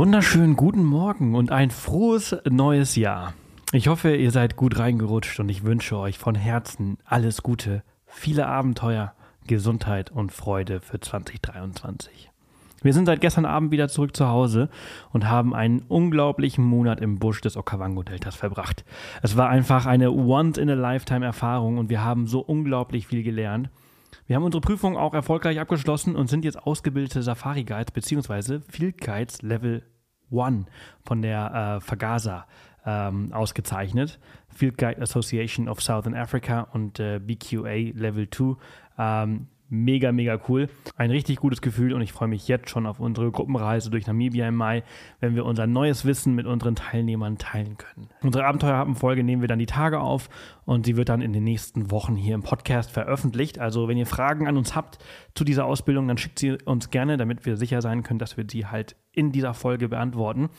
Wunderschönen guten Morgen und ein frohes neues Jahr. Ich hoffe, ihr seid gut reingerutscht und ich wünsche euch von Herzen alles Gute, viele Abenteuer, Gesundheit und Freude für 2023. Wir sind seit gestern Abend wieder zurück zu Hause und haben einen unglaublichen Monat im Busch des Okavango-Deltas verbracht. Es war einfach eine Once-in-a-Lifetime-Erfahrung und wir haben so unglaublich viel gelernt. Wir haben unsere Prüfung auch erfolgreich abgeschlossen und sind jetzt ausgebildete Safari Guides bzw. Field Guides Level 1 von der äh, Fagasa ähm, ausgezeichnet. Field Guide Association of Southern Africa und äh, BQA Level 2. Ähm, mega, mega cool. Ein richtig gutes Gefühl und ich freue mich jetzt schon auf unsere Gruppenreise durch Namibia im Mai, wenn wir unser neues Wissen mit unseren Teilnehmern teilen können. Unsere Abenteuerhappen-Folge nehmen wir dann die Tage auf und sie wird dann in den nächsten Wochen hier im Podcast veröffentlicht. Also wenn ihr Fragen an uns habt zu dieser Ausbildung, dann schickt sie uns gerne, damit wir sicher sein können, dass wir sie halt in dieser Folge beantworten.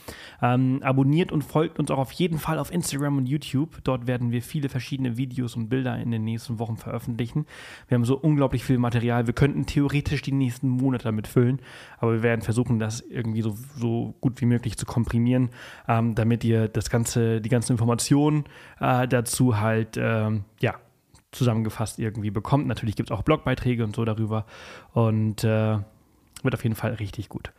Ähm, abonniert und folgt uns auch auf jeden Fall auf Instagram und YouTube. Dort werden wir viele verschiedene Videos und Bilder in den nächsten Wochen veröffentlichen. Wir haben so unglaublich viel Material. Wir könnten theoretisch die nächsten Monate damit füllen, aber wir werden versuchen, das irgendwie so, so gut wie möglich zu komprimieren, ähm, damit ihr das ganze, die ganzen Informationen äh, dazu halt, ähm, ja, zusammengefasst irgendwie bekommt. Natürlich gibt es auch Blogbeiträge und so darüber und äh, wird auf jeden Fall richtig gut.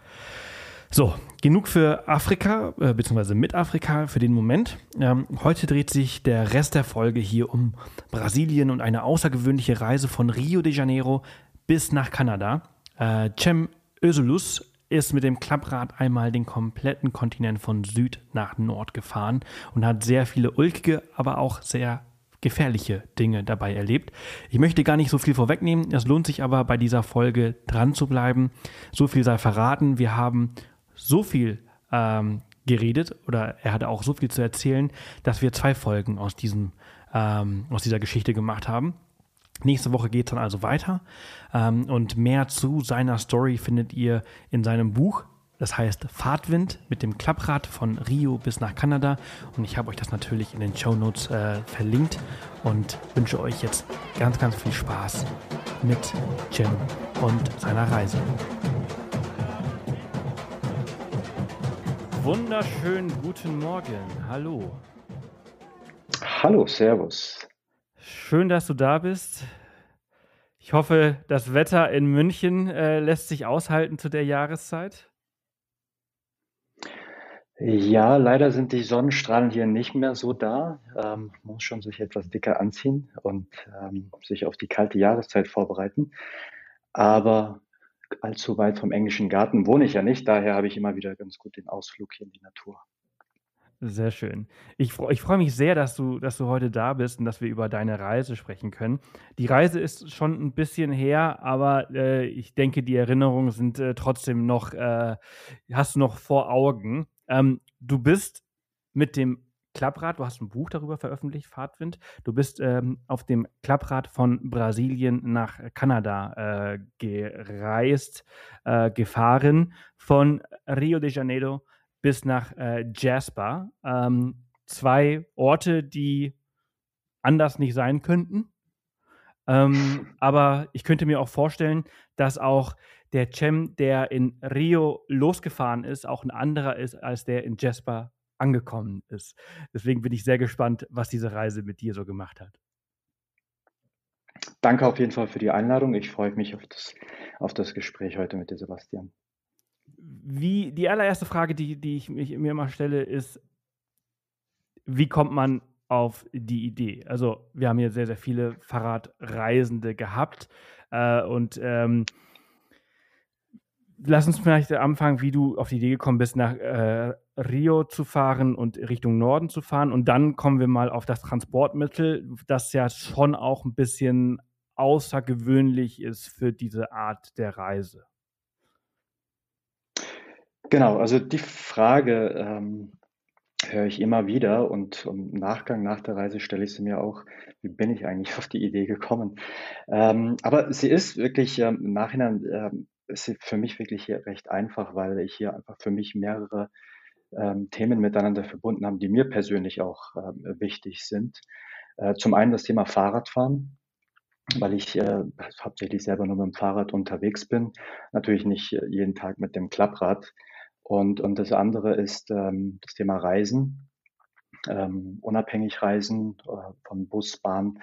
So, genug für Afrika, äh, beziehungsweise mit Afrika für den Moment. Ähm, heute dreht sich der Rest der Folge hier um Brasilien und eine außergewöhnliche Reise von Rio de Janeiro bis nach Kanada. Äh, Cem Özulus ist mit dem Klapprad einmal den kompletten Kontinent von Süd nach Nord gefahren und hat sehr viele ulkige, aber auch sehr gefährliche Dinge dabei erlebt. Ich möchte gar nicht so viel vorwegnehmen. Es lohnt sich aber bei dieser Folge dran zu bleiben. So viel sei verraten. Wir haben so viel ähm, geredet oder er hatte auch so viel zu erzählen, dass wir zwei Folgen aus, diesem, ähm, aus dieser Geschichte gemacht haben. Nächste Woche geht es dann also weiter ähm, und mehr zu seiner Story findet ihr in seinem Buch. Das heißt Fahrtwind mit dem Klapprad von Rio bis nach Kanada. Und ich habe euch das natürlich in den Show Notes äh, verlinkt und wünsche euch jetzt ganz, ganz viel Spaß mit Jim und seiner Reise. Wunderschönen guten Morgen. Hallo. Hallo, Servus. Schön, dass du da bist. Ich hoffe, das Wetter in München äh, lässt sich aushalten zu der Jahreszeit. Ja, leider sind die Sonnenstrahlen hier nicht mehr so da. Ähm, man muss schon sich etwas dicker anziehen und ähm, sich auf die kalte Jahreszeit vorbereiten. Aber allzu weit vom englischen Garten wohne ich ja nicht, daher habe ich immer wieder ganz gut den Ausflug hier in die Natur. Sehr schön. Ich, ich freue mich sehr, dass du, dass du heute da bist und dass wir über deine Reise sprechen können. Die Reise ist schon ein bisschen her, aber äh, ich denke, die Erinnerungen sind äh, trotzdem noch, äh, hast du noch vor Augen. Ähm, du bist mit dem Klapprad, du hast ein Buch darüber veröffentlicht, Fahrtwind. Du bist ähm, auf dem Klapprad von Brasilien nach Kanada äh, gereist, äh, gefahren, von Rio de Janeiro bis nach äh, Jasper. Ähm, zwei Orte, die anders nicht sein könnten. Ähm, aber ich könnte mir auch vorstellen, dass auch der Cem, der in Rio losgefahren ist, auch ein anderer ist als der in Jasper angekommen ist. Deswegen bin ich sehr gespannt, was diese Reise mit dir so gemacht hat. Danke auf jeden Fall für die Einladung. Ich freue mich auf das, auf das Gespräch heute mit dir, Sebastian. Wie die allererste Frage, die, die ich mich, mir immer stelle, ist, wie kommt man auf die Idee? Also, wir haben hier sehr, sehr viele Fahrradreisende gehabt äh, und ähm, lass uns vielleicht anfangen, wie du auf die Idee gekommen bist, nach äh, Rio zu fahren und Richtung Norden zu fahren. Und dann kommen wir mal auf das Transportmittel, das ja schon auch ein bisschen außergewöhnlich ist für diese Art der Reise. Genau, also die Frage ähm, höre ich immer wieder und im Nachgang nach der Reise stelle ich sie mir auch, wie bin ich eigentlich auf die Idee gekommen? Ähm, aber sie ist wirklich ähm, im Nachhinein ähm, ist für mich wirklich hier recht einfach, weil ich hier einfach für mich mehrere ähm, Themen miteinander verbunden haben, die mir persönlich auch äh, wichtig sind. Äh, zum einen das Thema Fahrradfahren, weil ich äh, hauptsächlich selber nur mit dem Fahrrad unterwegs bin, natürlich nicht jeden Tag mit dem Klapprad. Und, und das andere ist ähm, das Thema Reisen, ähm, unabhängig reisen, äh, von Bus, Bahn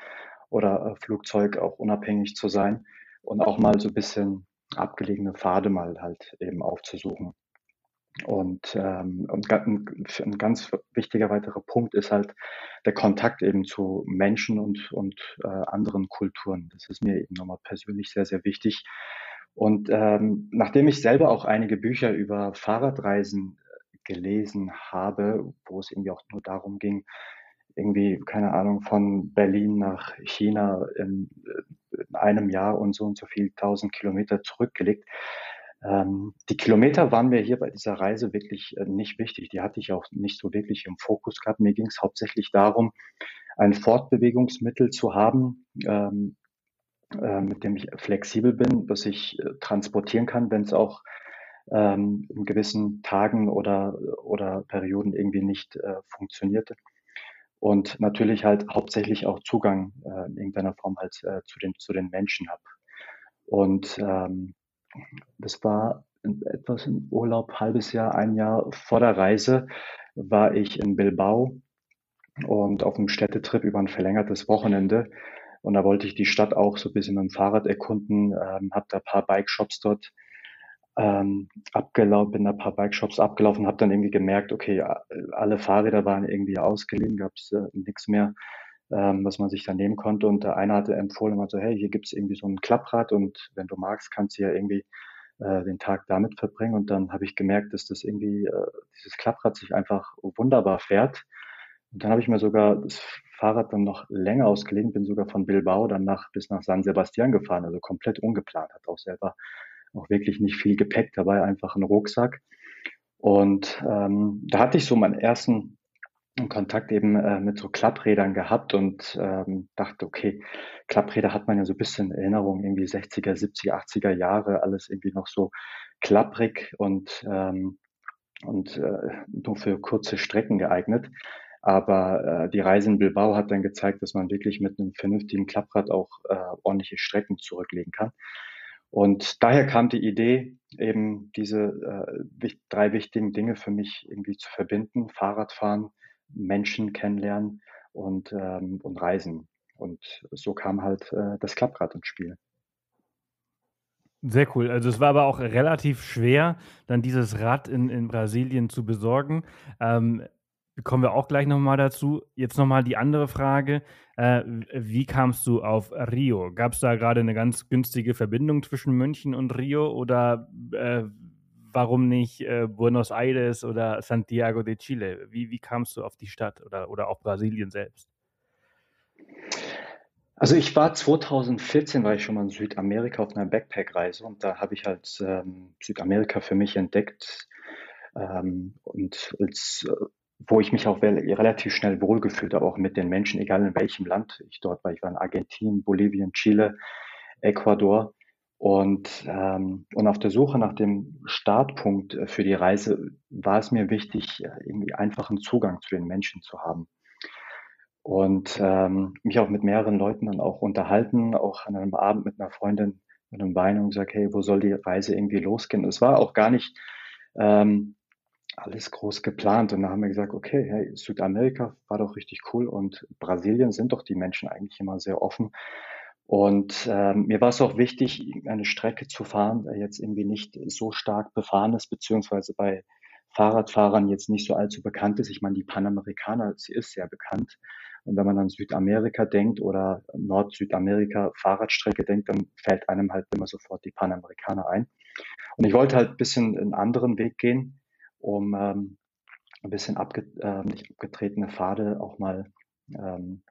oder äh, Flugzeug auch unabhängig zu sein und auch mal so ein bisschen abgelegene Pfade mal halt eben aufzusuchen. Und, ähm, und ein ganz wichtiger weiterer Punkt ist halt der Kontakt eben zu Menschen und, und äh, anderen Kulturen. Das ist mir eben nochmal persönlich sehr, sehr wichtig. Und ähm, nachdem ich selber auch einige Bücher über Fahrradreisen äh, gelesen habe, wo es irgendwie auch nur darum ging, irgendwie, keine Ahnung, von Berlin nach China in, äh, in einem Jahr und so und so viel tausend Kilometer zurückgelegt, ähm, die Kilometer waren mir hier bei dieser Reise wirklich äh, nicht wichtig. Die hatte ich auch nicht so wirklich im Fokus gehabt. Mir ging es hauptsächlich darum, ein Fortbewegungsmittel zu haben, ähm, äh, mit dem ich flexibel bin, was ich äh, transportieren kann, wenn es auch ähm, in gewissen Tagen oder, oder Perioden irgendwie nicht äh, funktionierte. Und natürlich halt hauptsächlich auch Zugang äh, in irgendeiner Form halt äh, zu, den, zu den Menschen habe. Und ähm, das war etwas im Urlaub, halbes Jahr, ein Jahr vor der Reise war ich in Bilbao und auf einem Städtetrip über ein verlängertes Wochenende. Und da wollte ich die Stadt auch so ein bisschen mit dem Fahrrad erkunden, ähm, habe da ein paar Bike-Shops dort ähm, abgelaufen, bin da ein paar Bike-Shops abgelaufen, habe dann irgendwie gemerkt, okay, alle Fahrräder waren irgendwie ausgeliehen, gab es äh, nichts mehr ähm, was man sich da nehmen konnte. Und der eine hatte empfohlen, also hey, hier gibt's irgendwie so ein Klapprad und wenn du magst, kannst du ja irgendwie äh, den Tag damit verbringen. Und dann habe ich gemerkt, dass das irgendwie, äh, dieses Klapprad sich einfach wunderbar fährt. Und dann habe ich mir sogar das Fahrrad dann noch länger ausgeliehen, bin sogar von Bilbao dann nach, bis nach San Sebastian gefahren, also komplett ungeplant, hat auch selber auch wirklich nicht viel Gepäck dabei, einfach ein Rucksack. Und ähm, da hatte ich so meinen ersten Kontakt eben äh, mit so Klapprädern gehabt und ähm, dachte, okay, Klappräder hat man ja so ein bisschen Erinnerung, irgendwie 60er, 70er, 80er Jahre, alles irgendwie noch so klapprig und, ähm, und äh, nur für kurze Strecken geeignet. Aber äh, die Reise in Bilbao hat dann gezeigt, dass man wirklich mit einem vernünftigen Klapprad auch äh, ordentliche Strecken zurücklegen kann. Und daher kam die Idee, eben diese äh, drei wichtigen Dinge für mich irgendwie zu verbinden. Fahrradfahren, Menschen kennenlernen und, ähm, und reisen. Und so kam halt äh, das Klapprad ins Spiel. Sehr cool. Also es war aber auch relativ schwer, dann dieses Rad in, in Brasilien zu besorgen. Ähm, kommen wir auch gleich nochmal dazu. Jetzt nochmal die andere Frage. Äh, wie kamst du auf Rio? Gab es da gerade eine ganz günstige Verbindung zwischen München und Rio oder äh, warum nicht äh, Buenos Aires oder Santiago de Chile? Wie, wie kamst du auf die Stadt oder, oder auch Brasilien selbst? Also ich war 2014, war ich schon mal in Südamerika auf einer Backpack-Reise und da habe ich halt ähm, Südamerika für mich entdeckt ähm, und als, äh, wo ich mich auch relativ schnell wohlgefühlt habe, auch mit den Menschen, egal in welchem Land ich dort war. Ich war in Argentinien, Bolivien, Chile, Ecuador und, ähm, und auf der Suche nach dem Startpunkt äh, für die Reise war es mir wichtig, äh, irgendwie einfachen Zugang zu den Menschen zu haben. Und ähm, mich auch mit mehreren Leuten dann auch unterhalten, auch an einem Abend mit einer Freundin mit einem Wein und gesagt, hey, wo soll die Reise irgendwie losgehen? Es war auch gar nicht ähm, alles groß geplant. Und dann haben wir gesagt, okay, hey, Südamerika war doch richtig cool und Brasilien sind doch die Menschen eigentlich immer sehr offen. Und ähm, mir war es auch wichtig, eine Strecke zu fahren, der jetzt irgendwie nicht so stark befahren ist, beziehungsweise bei Fahrradfahrern jetzt nicht so allzu bekannt ist. Ich meine, die Panamerikaner, sie ist sehr bekannt. Und wenn man an Südamerika denkt oder Nord-Südamerika Fahrradstrecke denkt, dann fällt einem halt immer sofort die Panamerikaner ein. Und ich wollte halt ein bisschen einen anderen Weg gehen, um ähm, ein bisschen abge äh, nicht abgetretene Pfade auch mal ähm,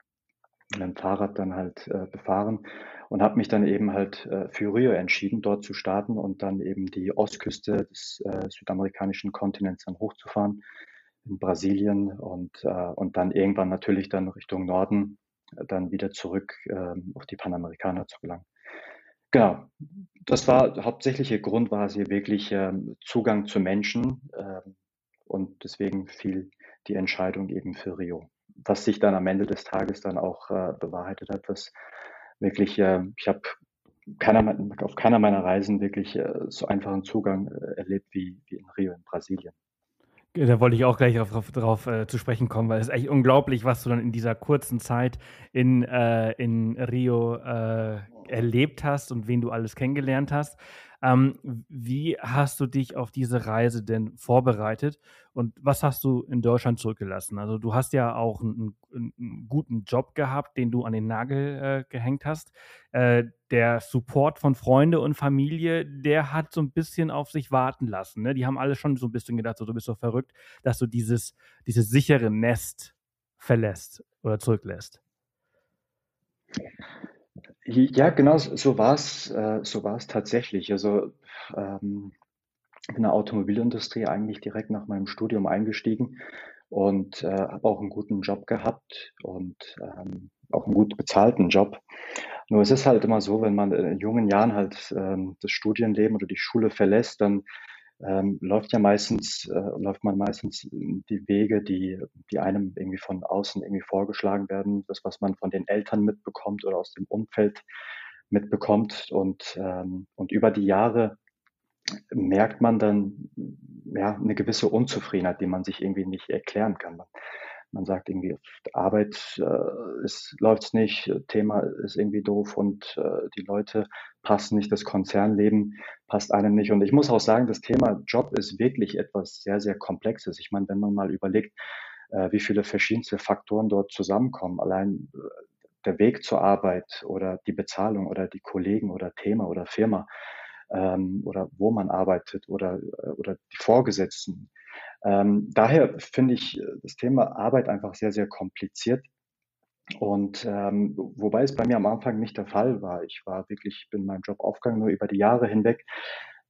mit dem Fahrrad dann halt äh, befahren und habe mich dann eben halt äh, für Rio entschieden, dort zu starten und dann eben die Ostküste des äh, südamerikanischen Kontinents dann hochzufahren in Brasilien und, äh, und dann irgendwann natürlich dann Richtung Norden äh, dann wieder zurück äh, auf die Panamerikaner zu gelangen. Genau, das war der hauptsächliche Grund, war es hier wirklich äh, Zugang zu Menschen äh, und deswegen fiel die Entscheidung eben für Rio was sich dann am Ende des Tages dann auch äh, bewahrheitet hat, was wirklich, äh, ich habe keiner, auf keiner meiner Reisen wirklich äh, so einfachen Zugang äh, erlebt wie, wie in Rio in Brasilien. Brasilien. Da wollte ich auch gleich darauf, darauf äh, zu sprechen kommen, weil es ist echt unglaublich, was du dann in dieser kurzen Zeit in, äh, in Rio äh, erlebt hast und wen du alles kennengelernt hast. Ähm, wie hast du dich auf diese Reise denn vorbereitet und was hast du in Deutschland zurückgelassen? Also du hast ja auch einen, einen guten Job gehabt, den du an den Nagel äh, gehängt hast. Äh, der Support von Freunde und Familie, der hat so ein bisschen auf sich warten lassen. Ne? Die haben alle schon so ein bisschen gedacht, so, du bist so verrückt, dass du dieses, dieses sichere Nest verlässt oder zurücklässt. Ja, genau, so war es, äh, so war es tatsächlich. Also ähm, in der Automobilindustrie eigentlich direkt nach meinem Studium eingestiegen und äh, habe auch einen guten Job gehabt und ähm, auch einen gut bezahlten Job. Nur es ist halt immer so, wenn man in jungen Jahren halt ähm, das Studienleben oder die Schule verlässt, dann ähm, läuft ja meistens, äh, läuft man meistens die Wege, die, die einem irgendwie von außen irgendwie vorgeschlagen werden, das, was man von den Eltern mitbekommt oder aus dem Umfeld mitbekommt. Und, ähm, und über die Jahre merkt man dann ja eine gewisse Unzufriedenheit, die man sich irgendwie nicht erklären kann. Man, man sagt irgendwie, Arbeit äh, es läuft's nicht, Thema ist irgendwie doof und äh, die Leute passen nicht, das Konzernleben passt einem nicht. Und ich muss auch sagen, das Thema Job ist wirklich etwas sehr, sehr Komplexes. Ich meine, wenn man mal überlegt, äh, wie viele verschiedenste Faktoren dort zusammenkommen, allein äh, der Weg zur Arbeit oder die Bezahlung oder die Kollegen oder Thema oder Firma ähm, oder wo man arbeitet oder, äh, oder die Vorgesetzten, ähm, daher finde ich äh, das Thema Arbeit einfach sehr, sehr kompliziert. Und ähm, wobei es bei mir am Anfang nicht der Fall war. Ich war wirklich, bin meinem Job aufgegangen, nur über die Jahre hinweg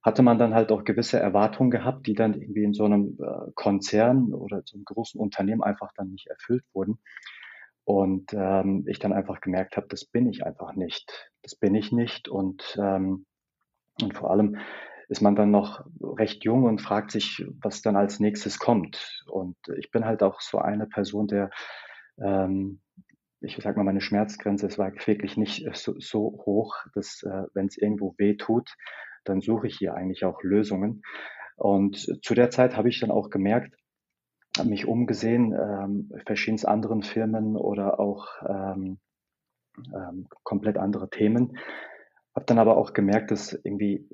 hatte man dann halt auch gewisse Erwartungen gehabt, die dann irgendwie in so einem äh, Konzern oder so einem großen Unternehmen einfach dann nicht erfüllt wurden. Und ähm, ich dann einfach gemerkt habe, das bin ich einfach nicht. Das bin ich nicht. Und, ähm, und vor allem ist man dann noch recht jung und fragt sich, was dann als nächstes kommt. Und ich bin halt auch so eine Person, der, ähm, ich sag mal, meine Schmerzgrenze ist wirklich nicht so, so hoch, dass äh, wenn es irgendwo weh tut, dann suche ich hier eigentlich auch Lösungen. Und zu der Zeit habe ich dann auch gemerkt, habe mich umgesehen, ähm, verschiedenst anderen Firmen oder auch ähm, ähm, komplett andere Themen. Habe dann aber auch gemerkt, dass irgendwie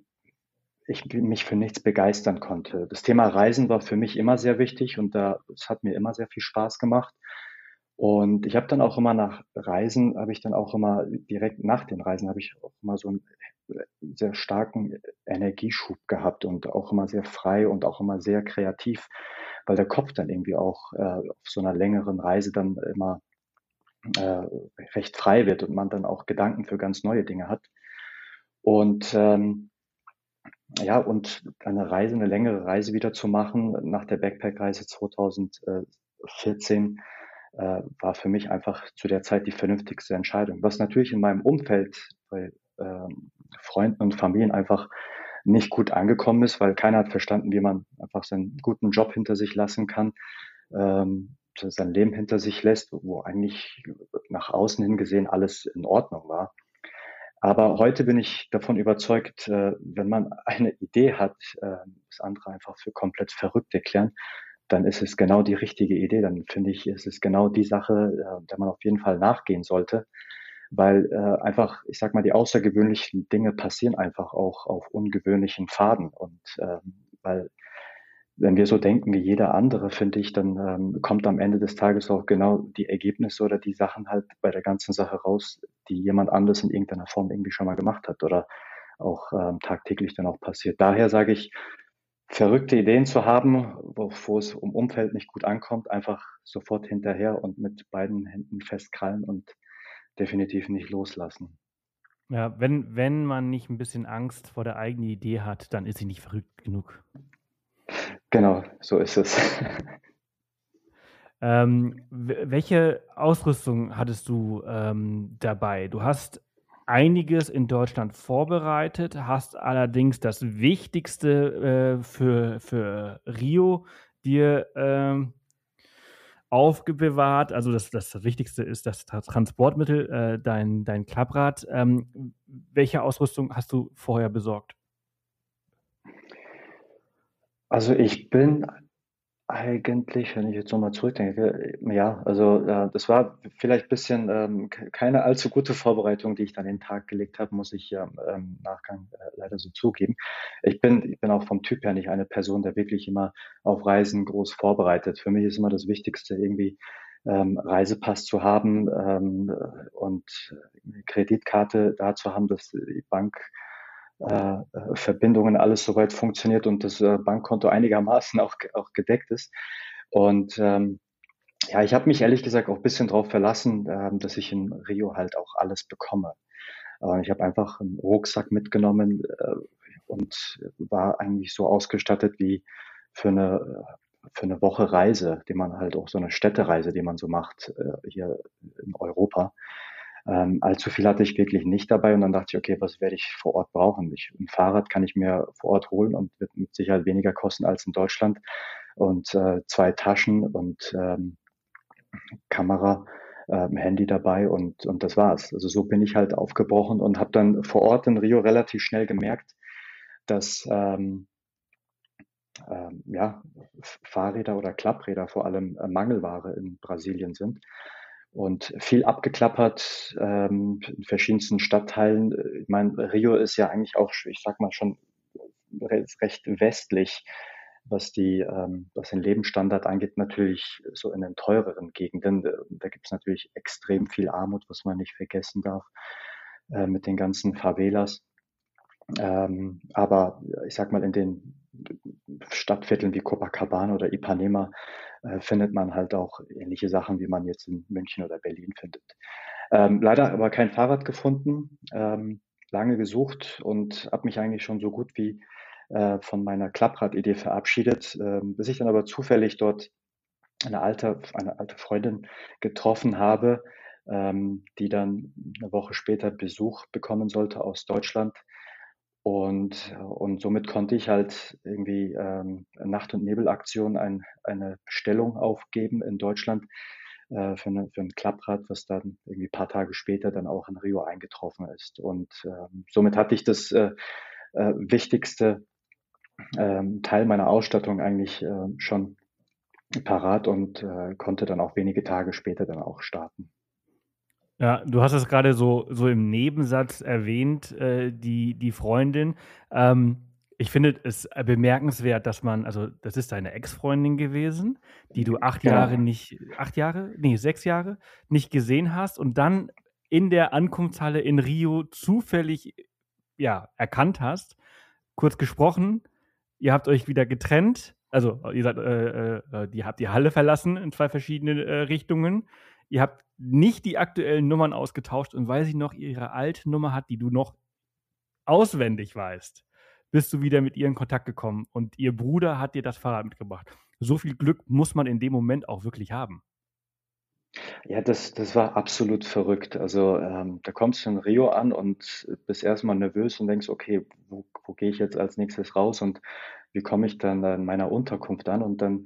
ich mich für nichts begeistern konnte. Das Thema Reisen war für mich immer sehr wichtig und da, es hat mir immer sehr viel Spaß gemacht. Und ich habe dann auch immer nach Reisen, habe ich dann auch immer direkt nach den Reisen, habe ich auch immer so einen sehr starken Energieschub gehabt und auch immer sehr frei und auch immer sehr kreativ, weil der Kopf dann irgendwie auch äh, auf so einer längeren Reise dann immer äh, recht frei wird und man dann auch Gedanken für ganz neue Dinge hat. Und ähm, ja, und eine Reise, eine längere Reise wieder zu machen nach der Backpack-Reise 2014 äh, war für mich einfach zu der Zeit die vernünftigste Entscheidung. Was natürlich in meinem Umfeld bei ähm, Freunden und Familien einfach nicht gut angekommen ist, weil keiner hat verstanden, wie man einfach seinen guten Job hinter sich lassen kann, ähm, sein Leben hinter sich lässt, wo eigentlich nach außen hin gesehen alles in Ordnung war. Aber heute bin ich davon überzeugt, äh, wenn man eine Idee hat, äh, das andere einfach für komplett verrückt erklären, dann ist es genau die richtige Idee. Dann finde ich, ist es genau die Sache, äh, der man auf jeden Fall nachgehen sollte. Weil einfach, ich sag mal, die außergewöhnlichen Dinge passieren einfach auch auf ungewöhnlichen Faden. Und äh, weil wenn wir so denken wie jeder andere, finde ich, dann ähm, kommt am Ende des Tages auch genau die Ergebnisse oder die Sachen halt bei der ganzen Sache raus, die jemand anderes in irgendeiner Form irgendwie schon mal gemacht hat oder auch ähm, tagtäglich dann auch passiert. Daher sage ich, verrückte Ideen zu haben, wo es um Umfeld nicht gut ankommt, einfach sofort hinterher und mit beiden Händen festkrallen und definitiv nicht loslassen. Ja, wenn, wenn man nicht ein bisschen Angst vor der eigenen Idee hat, dann ist sie nicht verrückt genug. Genau, so ist es. Ähm, welche Ausrüstung hattest du ähm, dabei? Du hast einiges in Deutschland vorbereitet, hast allerdings das Wichtigste äh, für, für Rio dir ähm, aufbewahrt. Also das, das, Wichtigste ist das Transportmittel, äh, dein, dein Klapprad. Ähm, welche Ausrüstung hast du vorher besorgt? Also ich bin eigentlich, wenn ich jetzt nochmal zurückdenke, ja, also äh, das war vielleicht ein bisschen ähm, ke- keine allzu gute Vorbereitung, die ich dann den Tag gelegt habe, muss ich ja im Nachgang äh, leider so zugeben. Ich bin, ich bin auch vom Typ her nicht eine Person, der wirklich immer auf Reisen groß vorbereitet. Für mich ist immer das Wichtigste, irgendwie ähm, Reisepass zu haben ähm, und Kreditkarte da zu haben, dass die Bank äh, Verbindungen alles soweit funktioniert und das äh, Bankkonto einigermaßen auch, auch gedeckt ist. Und ähm, ja, ich habe mich ehrlich gesagt auch ein bisschen darauf verlassen, ähm, dass ich in Rio halt auch alles bekomme. Äh, ich habe einfach einen Rucksack mitgenommen äh, und war eigentlich so ausgestattet wie für eine für eine Woche Reise, die man halt auch so eine Städtereise, die man so macht äh, hier in Europa. Ähm, allzu viel hatte ich wirklich nicht dabei und dann dachte ich, okay, was werde ich vor Ort brauchen? Ich, ein Fahrrad kann ich mir vor Ort holen und wird mit Sicherheit weniger kosten als in Deutschland. Und äh, zwei Taschen und ähm, Kamera, ähm, Handy dabei und, und das war's. Also so bin ich halt aufgebrochen und habe dann vor Ort in Rio relativ schnell gemerkt, dass ähm, ähm, ja, Fahrräder oder Klappräder vor allem äh, Mangelware in Brasilien sind und viel abgeklappert ähm, in verschiedensten Stadtteilen. Ich meine, Rio ist ja eigentlich auch, ich sag mal schon recht westlich, was die, ähm, was den Lebensstandard angeht, natürlich so in den teureren Gegenden. Da gibt es natürlich extrem viel Armut, was man nicht vergessen darf, äh, mit den ganzen Favelas. Ähm, aber ich sag mal, in den Stadtvierteln wie Copacabana oder Ipanema äh, findet man halt auch ähnliche Sachen, wie man jetzt in München oder Berlin findet. Ähm, leider aber kein Fahrrad gefunden, ähm, lange gesucht und habe mich eigentlich schon so gut wie äh, von meiner Klapprad-Idee verabschiedet, ähm, bis ich dann aber zufällig dort eine alte, eine alte Freundin getroffen habe, ähm, die dann eine Woche später Besuch bekommen sollte aus Deutschland und, und somit konnte ich halt irgendwie ähm, Nacht- und Nebelaktion ein, eine Bestellung aufgeben in Deutschland äh, für, eine, für ein Klapprad, was dann irgendwie paar Tage später dann auch in Rio eingetroffen ist. Und ähm, somit hatte ich das äh, äh, wichtigste ähm, Teil meiner Ausstattung eigentlich äh, schon parat und äh, konnte dann auch wenige Tage später dann auch starten. Ja, du hast es gerade so so im Nebensatz erwähnt, äh, die die Freundin. Ähm, ich finde es bemerkenswert, dass man also, das ist deine Ex-Freundin gewesen, die du 8 Jahre Genau. nicht 8 Jahre? Ne, 6 Jahre nicht gesehen hast und dann in der Ankunftshalle in Rio zufällig, ja, erkannt hast, kurz gesprochen, ihr habt euch wieder getrennt, also, ihr seid äh, äh, die habt die Halle verlassen in 2 verschiedene, äh, Richtungen. Ihr habt nicht die aktuellen Nummern ausgetauscht und weil sie noch ihre alte Nummer hat, die du noch auswendig weißt, bist du wieder mit ihr in Kontakt gekommen und ihr Bruder hat dir das Fahrrad mitgebracht. So viel Glück muss man in dem Moment auch wirklich haben. Ja, das das war absolut verrückt. Also, ähm, da kommst du in Rio an und bist erst mal nervös und denkst: „Okay, wo wo gehe ich jetzt als Nächstes raus und wie komme ich dann in meiner Unterkunft an?“ Und dann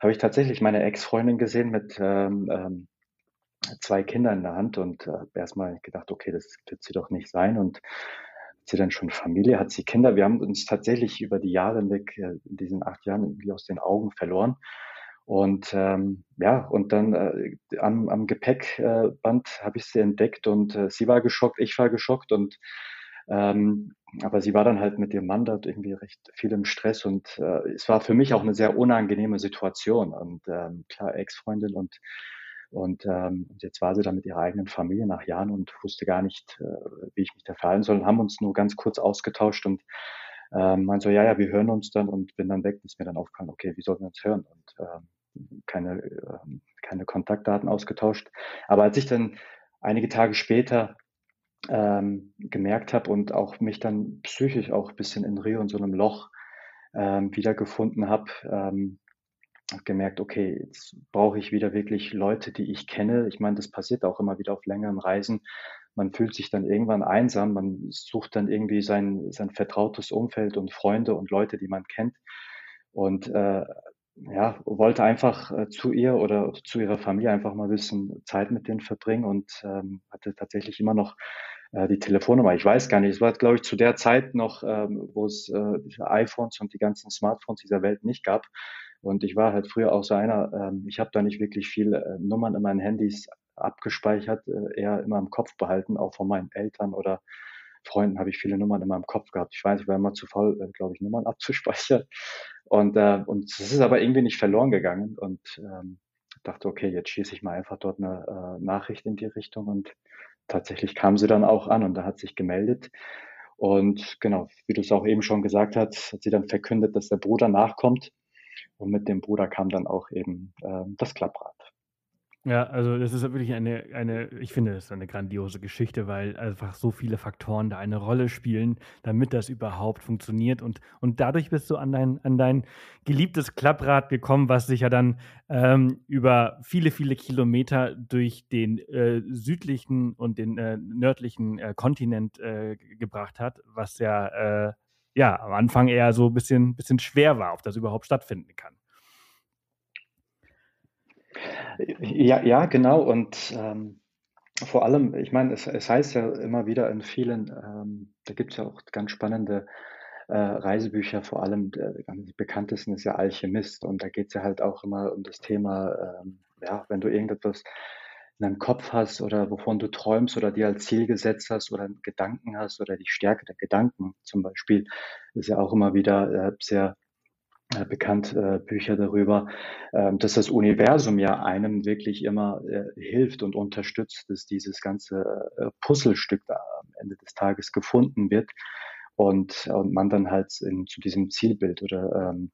habe ich tatsächlich meine Ex-Freundin gesehen mit, ähm, ähm, 2 Kindern in der Hand und äh, habe erst mal gedacht: „Okay, das wird sie doch nicht sein.“ Und hat sie dann schon Familie? Hat sie Kinder? Wir haben uns tatsächlich über die Jahre hinweg, äh, in diesen 8 Jahren irgendwie aus den Augen verloren. Und, ähm, ja, und dann, äh, am am Gepäckband Band habe ich sie entdeckt und, äh, sie war geschockt, ich war geschockt und, ähm aber sie war dann halt mit ihrem Mann dort irgendwie recht viel im Stress und, äh, es war für mich auch 'ne sehr unangenehme Situation und, ähm, klar, Ex-Freundin und und, ähm, jetzt war sie da mit ihrer eigenen Familie nach Jahren und wusste gar nicht, äh, wie ich mich da verhalten soll und haben uns nur ganz kurz ausgetauscht und, ähm, meinte so: „Ja, ja, wir hören uns dann“ und bin dann weg, bis mir dann aufgefallen: „Okay, wie sollten wir uns hören?“ Und, ähm, keine, ähm, keine Kontaktdaten ausgetauscht. Aber als ich dann einige Tage später ähm, gemerkt habe und auch mich dann psychisch auch ein bisschen in Rio in so einem Loch ähm, wiedergefunden habe, ähm, habe gemerkt, okay, jetzt brauche ich wieder wirklich Leute, die ich kenne. Ich meine, das passiert auch immer wieder auf längeren Reisen. Man fühlt sich dann irgendwann einsam, man sucht dann irgendwie sein sein vertrautes Umfeld und Freunde und Leute, die man kennt. Und, äh, ja, wollte einfach äh, zu ihr oder zu ihrer Familie einfach mal ein bisschen Zeit mit denen verbringen und ähm, hatte tatsächlich immer noch äh, die Telefonnummer. Ich weiß gar nicht, es war, glaube ich, zu der Zeit noch, ähm, wo es äh, iPhones und die ganzen Smartphones dieser Welt nicht gab. Und ich war halt früher auch so einer, ähm, ich habe da nicht wirklich viele äh, Nummern in meinen Handys abgespeichert, äh, eher immer im Kopf behalten, auch von meinen Eltern oder Freunden habe ich viele Nummern in meinem Kopf gehabt. Ich weiß, ich war immer zu faul, äh, glaube ich, Nummern abzuspeichern. Und, äh, und es ist aber irgendwie nicht verloren gegangen und ähm, dachte, okay, jetzt schieße ich mal einfach dort eine äh, Nachricht in die Richtung und tatsächlich kam sie dann auch an und da hat sich gemeldet. Und genau, wie du es auch eben schon gesagt hast, hat sie dann verkündet, dass der Bruder nachkommt. Und mit dem Bruder kam dann auch eben äh, das Klapprad. Ja, also das ist wirklich eine, eine, ich finde, das ist eine grandiose Geschichte, weil einfach so viele Faktoren da eine Rolle spielen, damit das überhaupt funktioniert. Und, und dadurch bist du an dein, an dein geliebtes Klapprad gekommen, was sich ja dann ähm, über viele, viele Kilometer durch den äh, südlichen und den äh, nördlichen äh, Kontinent äh, gebracht hat, was ja, äh, ja am Anfang eher so ein bisschen, bisschen schwer war, ob das überhaupt stattfinden kann. Ja, ja, genau. Und ähm, vor allem, ich meine, es, es heißt ja immer wieder in vielen, ähm, da gibt es ja auch ganz spannende äh, Reisebücher, vor allem der am bekanntesten ist ja Alchemist. Und da geht es ja halt auch immer um das Thema, ähm, ja, wenn du irgendetwas in deinem Kopf hast oder wovon du träumst oder dir als Ziel gesetzt hast oder Gedanken hast oder die Stärke der Gedanken zum Beispiel, ist ja auch immer wieder äh, sehr äh, bekannt äh, Bücher darüber, äh, dass das Universum ja einem wirklich immer hilft und unterstützt, dass dieses ganze Puzzlestück da am Ende des Tages gefunden wird und, und man dann halt in, zu diesem Zielbild oder ähm,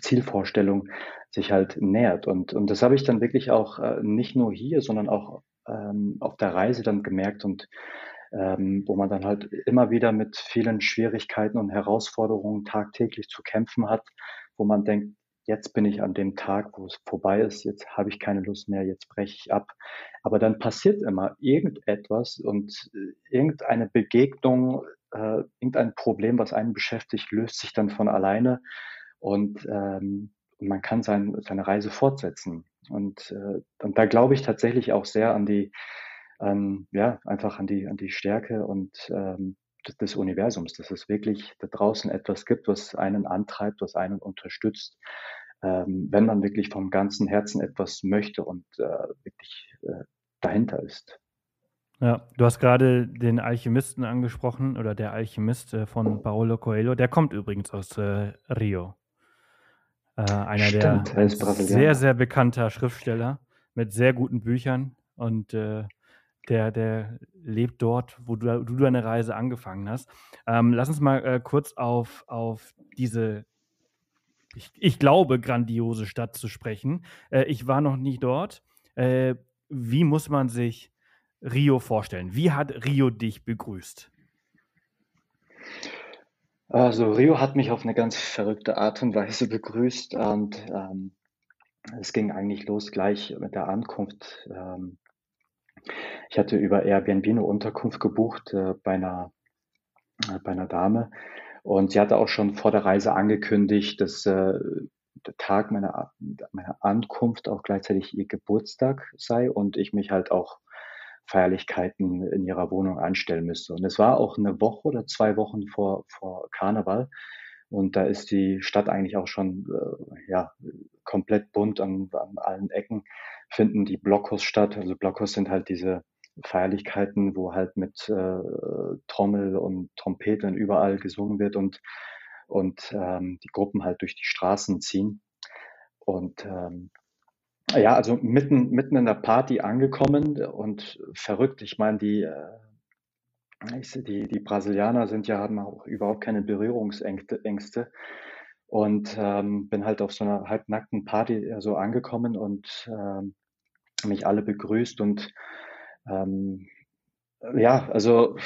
Zielvorstellung sich halt nähert. Und, und das habe ich dann wirklich auch äh, nicht nur hier, sondern auch ähm, auf der Reise dann gemerkt und ähm, wo man dann halt immer wieder mit vielen Schwierigkeiten und Herausforderungen tagtäglich zu kämpfen hat, wo man denkt, jetzt bin ich an dem Tag, wo es vorbei ist, jetzt habe ich keine Lust mehr, jetzt breche ich ab. Aber dann passiert immer irgendetwas und äh, irgendeine Begegnung, äh, irgendein Problem, was einen beschäftigt, löst sich dann von alleine und ähm, man kann sein, seine Reise fortsetzen. Und, äh, und da glaube ich tatsächlich auch sehr an die ähm, ja, einfach an die, an die Stärke und ähm, des, des Universums, dass es wirklich da draußen etwas gibt, was einen antreibt, was einen unterstützt, ähm, wenn man wirklich vom ganzen Herzen etwas möchte und äh, wirklich äh, dahinter ist. Ja, du hast gerade den Alchemisten angesprochen oder der Alchemist äh, von Paulo Coelho. Der kommt übrigens aus äh, Rio. Äh, einer Stimmt, der sehr, sehr bekannter Schriftsteller mit sehr guten Büchern und äh, der, der lebt dort, wo du, du deine Reise angefangen hast. Ähm, lass uns mal äh, kurz auf, auf diese, ich, ich, glaube, grandiose Stadt zu sprechen. Äh, ich war noch nie dort. Äh, wie muss man sich Rio vorstellen? Wie hat Rio dich begrüßt? Also Rio hat mich auf eine ganz verrückte Art und Weise begrüßt und ähm, es ging eigentlich los gleich mit der Ankunft. Ähm, ich hatte über Airbnb eine Unterkunft gebucht äh, bei, einer, äh, bei einer Dame und sie hatte auch schon vor der Reise angekündigt, dass äh, der Tag meiner, meiner Ankunft auch gleichzeitig ihr Geburtstag sei und ich mich halt auch Feierlichkeiten in ihrer Wohnung anstellen müsste. Und es war auch eine Woche oder zwei Wochen vor, vor Karneval. Und da ist die Stadt eigentlich auch schon äh, ja, komplett bunt an, an allen Ecken finden die Blockhaus statt. Also Blockhaus sind halt diese Feierlichkeiten, wo halt mit äh, Trommel und Trompeten überall gesungen wird und, und ähm, die Gruppen halt durch die Straßen ziehen. Und ähm, ja, also mitten, mitten in der Party angekommen und verrückt. Ich meine, die, äh, die, die Brasilianer sind ja, haben auch überhaupt keine Berührungsängste. Und ähm, bin halt auf so einer halbnackten Party so angekommen und ähm, mich alle begrüßt und ähm, ja, also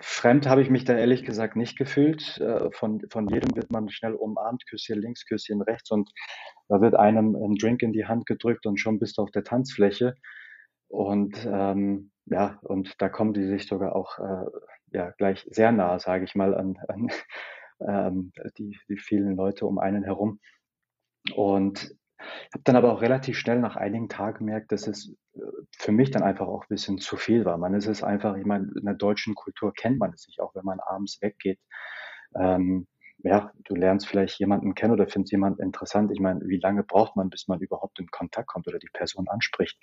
fremd habe ich mich da ehrlich gesagt nicht gefühlt. Äh, von, von jedem wird man schnell umarmt, Küsschen links, Küsschen rechts und da wird einem ein Drink in die Hand gedrückt und schon bist du auf der Tanzfläche. Und ähm, ja, und da kommen die sich sogar auch äh, ja, gleich sehr nah, sage ich mal, an, an ähm, die, die vielen Leute um einen herum. Und habe dann aber auch relativ schnell nach einigen Tagen gemerkt, dass es äh, für mich dann einfach auch ein bisschen zu viel war. Man ist es einfach, ich meine, in der deutschen Kultur kennt man es sich auch, wenn man abends weggeht. Ähm, ja, du lernst vielleicht jemanden kennen oder findest jemanden interessant. Ich meine, wie lange braucht man, bis man überhaupt in Kontakt kommt oder die Person anspricht?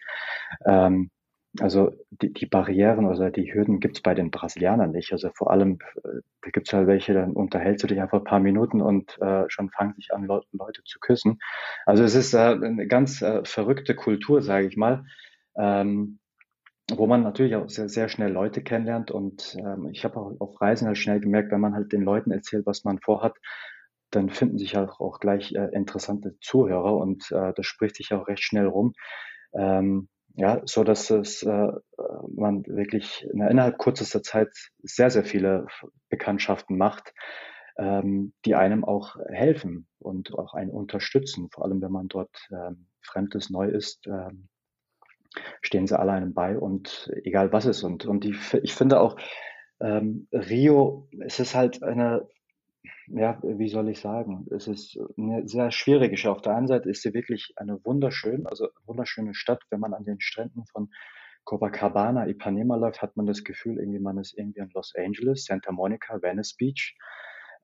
Ähm, also die, die Barrieren oder die Hürden gibt's bei den Brasilianern nicht. Also vor allem, äh, da gibt's halt welche, dann unterhältst du dich einfach ein paar Minuten und äh, schon fangen sich an, Le Leute zu küssen. Also es ist äh, eine ganz äh, verrückte Kultur, sage ich mal, ähm, wo man natürlich auch sehr, sehr schnell Leute kennenlernt. Und ähm, ich habe auch auf Reisen halt schnell gemerkt, wenn man halt den Leuten erzählt, was man vorhat, dann finden sich auch, auch gleich äh, interessante Zuhörer und äh, das spricht sich auch recht schnell rum. Ähm, ja, so dass es äh, man wirklich innerhalb kürzester Zeit sehr, sehr viele Bekanntschaften macht, ähm, die einem auch helfen und auch einen unterstützen. Vor allem, wenn man dort ähm, Fremdes neu ist, ähm, stehen sie alle einem bei und egal was ist. Und, und die, ich finde auch, ähm, Rio, es ist halt eine ja, wie soll ich sagen? Es ist eine sehr schwierige Stadt. Auf der einen Seite ist sie wirklich eine wunderschön, also wunderschöne Stadt. Wenn man an den Stränden von Copacabana, Ipanema läuft, hat man das Gefühl, irgendwie man ist irgendwie in Los Angeles, Santa Monica, Venice Beach.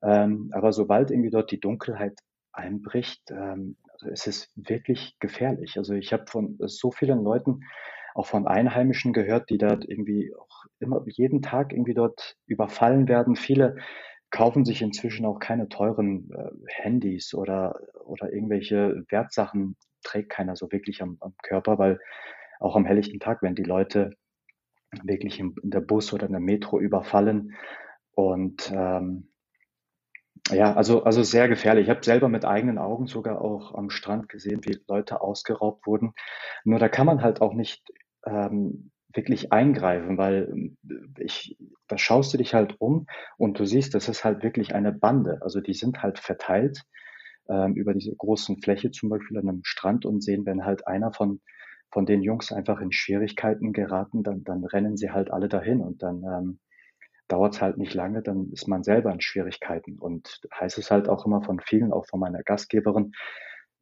Ähm, aber sobald irgendwie dort die Dunkelheit einbricht, ähm, also es ist wirklich gefährlich. Also ich habe von so vielen Leuten, auch von Einheimischen gehört, die dort irgendwie auch immer jeden Tag irgendwie dort überfallen werden. Viele kaufen sich inzwischen auch keine teuren äh, Handys oder, oder irgendwelche Wertsachen trägt keiner so wirklich am, am Körper, weil auch am helllichten Tag, wenn die Leute wirklich in, in der Bus oder in der Metro überfallen und ähm, ja, also, also sehr gefährlich. Ich habe selber mit eigenen Augen sogar auch am Strand gesehen, wie Leute ausgeraubt wurden. Nur da kann man halt auch nicht ähm, wirklich eingreifen, weil ähm, ich, da schaust du dich halt um und du siehst, das ist halt wirklich eine Bande. Also die sind halt verteilt ähm, über diese großen Fläche, zum Beispiel an einem Strand und sehen, wenn halt einer von, von den Jungs einfach in Schwierigkeiten geraten, dann, dann rennen sie halt alle dahin und dann ähm, dauert es halt nicht lange, dann ist man selber in Schwierigkeiten. Und heißt es halt auch immer von vielen, auch von meiner Gastgeberin,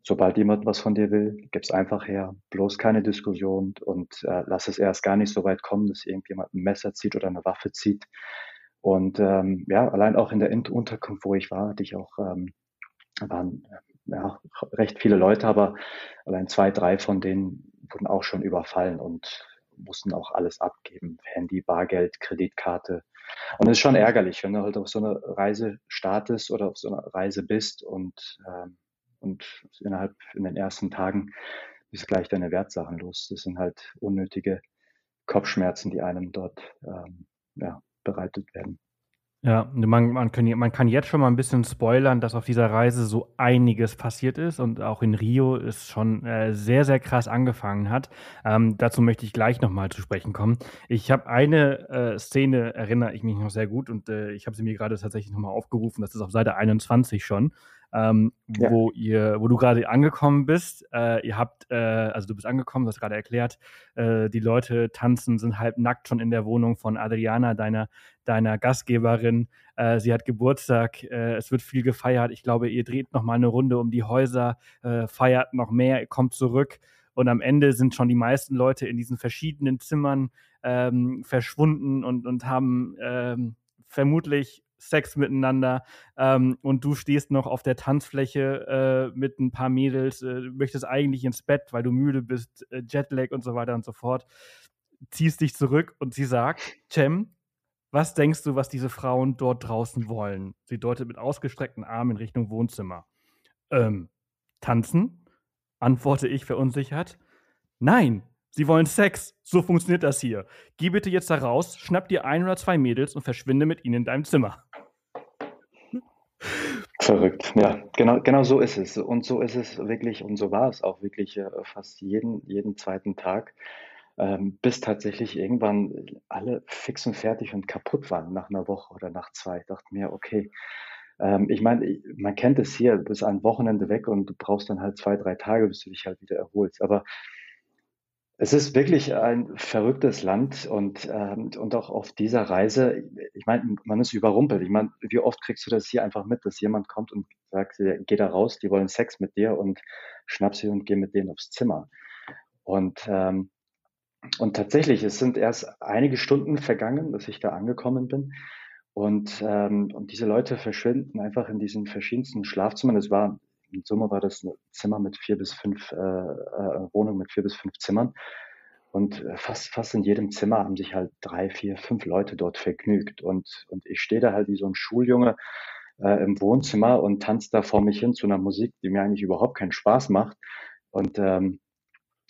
sobald jemand was von dir will, gib's einfach her, bloß keine Diskussion und äh, lass es erst gar nicht so weit kommen, dass irgendjemand ein Messer zieht oder eine Waffe zieht. Und ähm, ja, allein auch in der Unterkunft, wo ich war, hatte ich auch ähm, waren ja, recht viele Leute, aber allein zwei, drei von denen wurden auch schon überfallen und mussten auch alles abgeben. Handy, Bargeld, Kreditkarte. Und es ist schon ärgerlich, wenn du halt auf so eine Reise startest oder auf so einer Reise bist und ähm, und innerhalb in den ersten Tagen ist gleich deine Wertsachen los. Das sind halt unnötige Kopfschmerzen, die einem dort ähm, ja, bereitet werden. Ja, man, man, kann, man kann jetzt schon mal ein bisschen spoilern, dass auf dieser Reise so einiges passiert ist und auch in Rio es schon äh, sehr, sehr krass angefangen hat. Ähm, dazu möchte ich gleich nochmal zu sprechen kommen. Ich habe eine äh, Szene, erinnere ich mich noch sehr gut und äh, ich habe sie mir gerade tatsächlich nochmal aufgerufen, das ist auf Seite 21 schon ähm, ja. wo ihr, wo du gerade angekommen bist. Äh, ihr habt, äh, also du bist angekommen, du hast gerade erklärt, äh, die Leute tanzen, sind halb nackt schon in der Wohnung von Adriana, deiner, deiner Gastgeberin. Äh, sie hat Geburtstag, äh, es wird viel gefeiert. Ich glaube, ihr dreht noch mal eine Runde um die Häuser, äh, feiert noch mehr, ihr kommt zurück. Und am Ende sind schon die meisten Leute in diesen verschiedenen Zimmern ähm, verschwunden und, und haben ähm, vermutlich Sex miteinander ähm, und du stehst noch auf der Tanzfläche äh, mit ein paar Mädels, äh, möchtest eigentlich ins Bett, weil du müde bist, äh, Jetlag und so weiter und so fort, ziehst dich zurück und sie sagt, Cem, was denkst du, was diese Frauen dort draußen wollen? Sie deutet mit ausgestreckten Armen in Richtung Wohnzimmer. Ähm, tanzen? Antworte ich verunsichert. Nein, Sie wollen Sex. So funktioniert das hier. Geh bitte jetzt da raus, schnapp dir ein oder zwei Mädels und verschwinde mit ihnen in deinem Zimmer. Verrückt, ja, genau, genau so ist es. Und so ist es wirklich, und so war es auch wirklich äh, fast jeden, jeden zweiten Tag, ähm, bis tatsächlich irgendwann alle fix und fertig und kaputt waren nach einer Woche oder nach zwei. Ich dachte mir, okay, ähm, ich meine, man kennt es hier, du bist ein Wochenende weg und du brauchst dann halt zwei, drei Tage, bis du dich halt wieder erholst. Aber Es ist wirklich ein verrücktes Land und, ähm, und auch auf dieser Reise, ich meine, man ist überrumpelt. Ich meine, wie oft kriegst du das hier einfach mit, dass jemand kommt und sagt, geh da raus, die wollen Sex mit dir und schnapp sie und geh mit denen aufs Zimmer. Und, ähm, und tatsächlich, es sind erst einige Stunden vergangen, dass ich da angekommen bin. Und, ähm, und diese Leute verschwinden einfach in diesen verschiedensten Schlafzimmern. Es war in Summe war das ein Zimmer mit vier bis fünf, äh, äh, Wohnung mit vier bis fünf Zimmern. Und fast, fast in jedem Zimmer haben sich halt drei, vier, fünf Leute dort vergnügt. Und, und ich stehe da halt wie so ein Schuljunge äh, im Wohnzimmer und tanze da vor mich hin zu einer Musik, die mir eigentlich überhaupt keinen Spaß macht. Und ähm,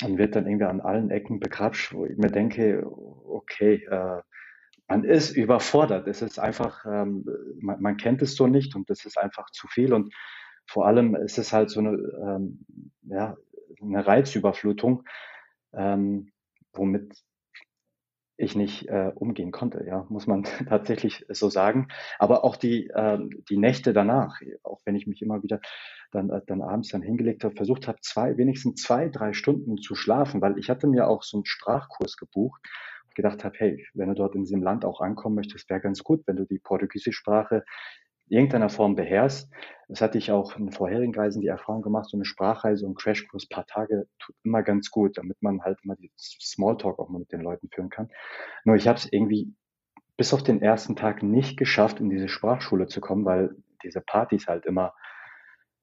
und wird dann irgendwie an allen Ecken begrapscht, wo ich mir denke, okay, äh, man ist überfordert. Es ist einfach, ähm, man, man, kennt es so nicht und das ist einfach zu viel. Und vor allem ist es halt so eine, ähm, ja, eine Reizüberflutung, ähm, womit ich nicht äh, umgehen konnte, ja, muss man tatsächlich so sagen. Aber auch die, äh, die Nächte danach, auch wenn ich mich immer wieder dann, äh, dann abends dann hingelegt habe, versucht habe, zwei, wenigstens zwei, drei Stunden zu schlafen, weil ich hatte mir auch so einen Sprachkurs gebucht und gedacht habe, hey, wenn du dort in diesem Land auch ankommen möchtest, wäre ganz gut, wenn du die portugiesische Sprache irgendeiner Form beherrschst. Das hatte ich auch in vorherigen Reisen die Erfahrung gemacht, so eine Sprachreise und Crashkurs paar Tage tut immer ganz gut, damit man halt immer die Smalltalk auch mal mit den Leuten führen kann. Nur ich habe es irgendwie bis auf den ersten Tag nicht geschafft, in diese Sprachschule zu kommen, weil diese Partys halt immer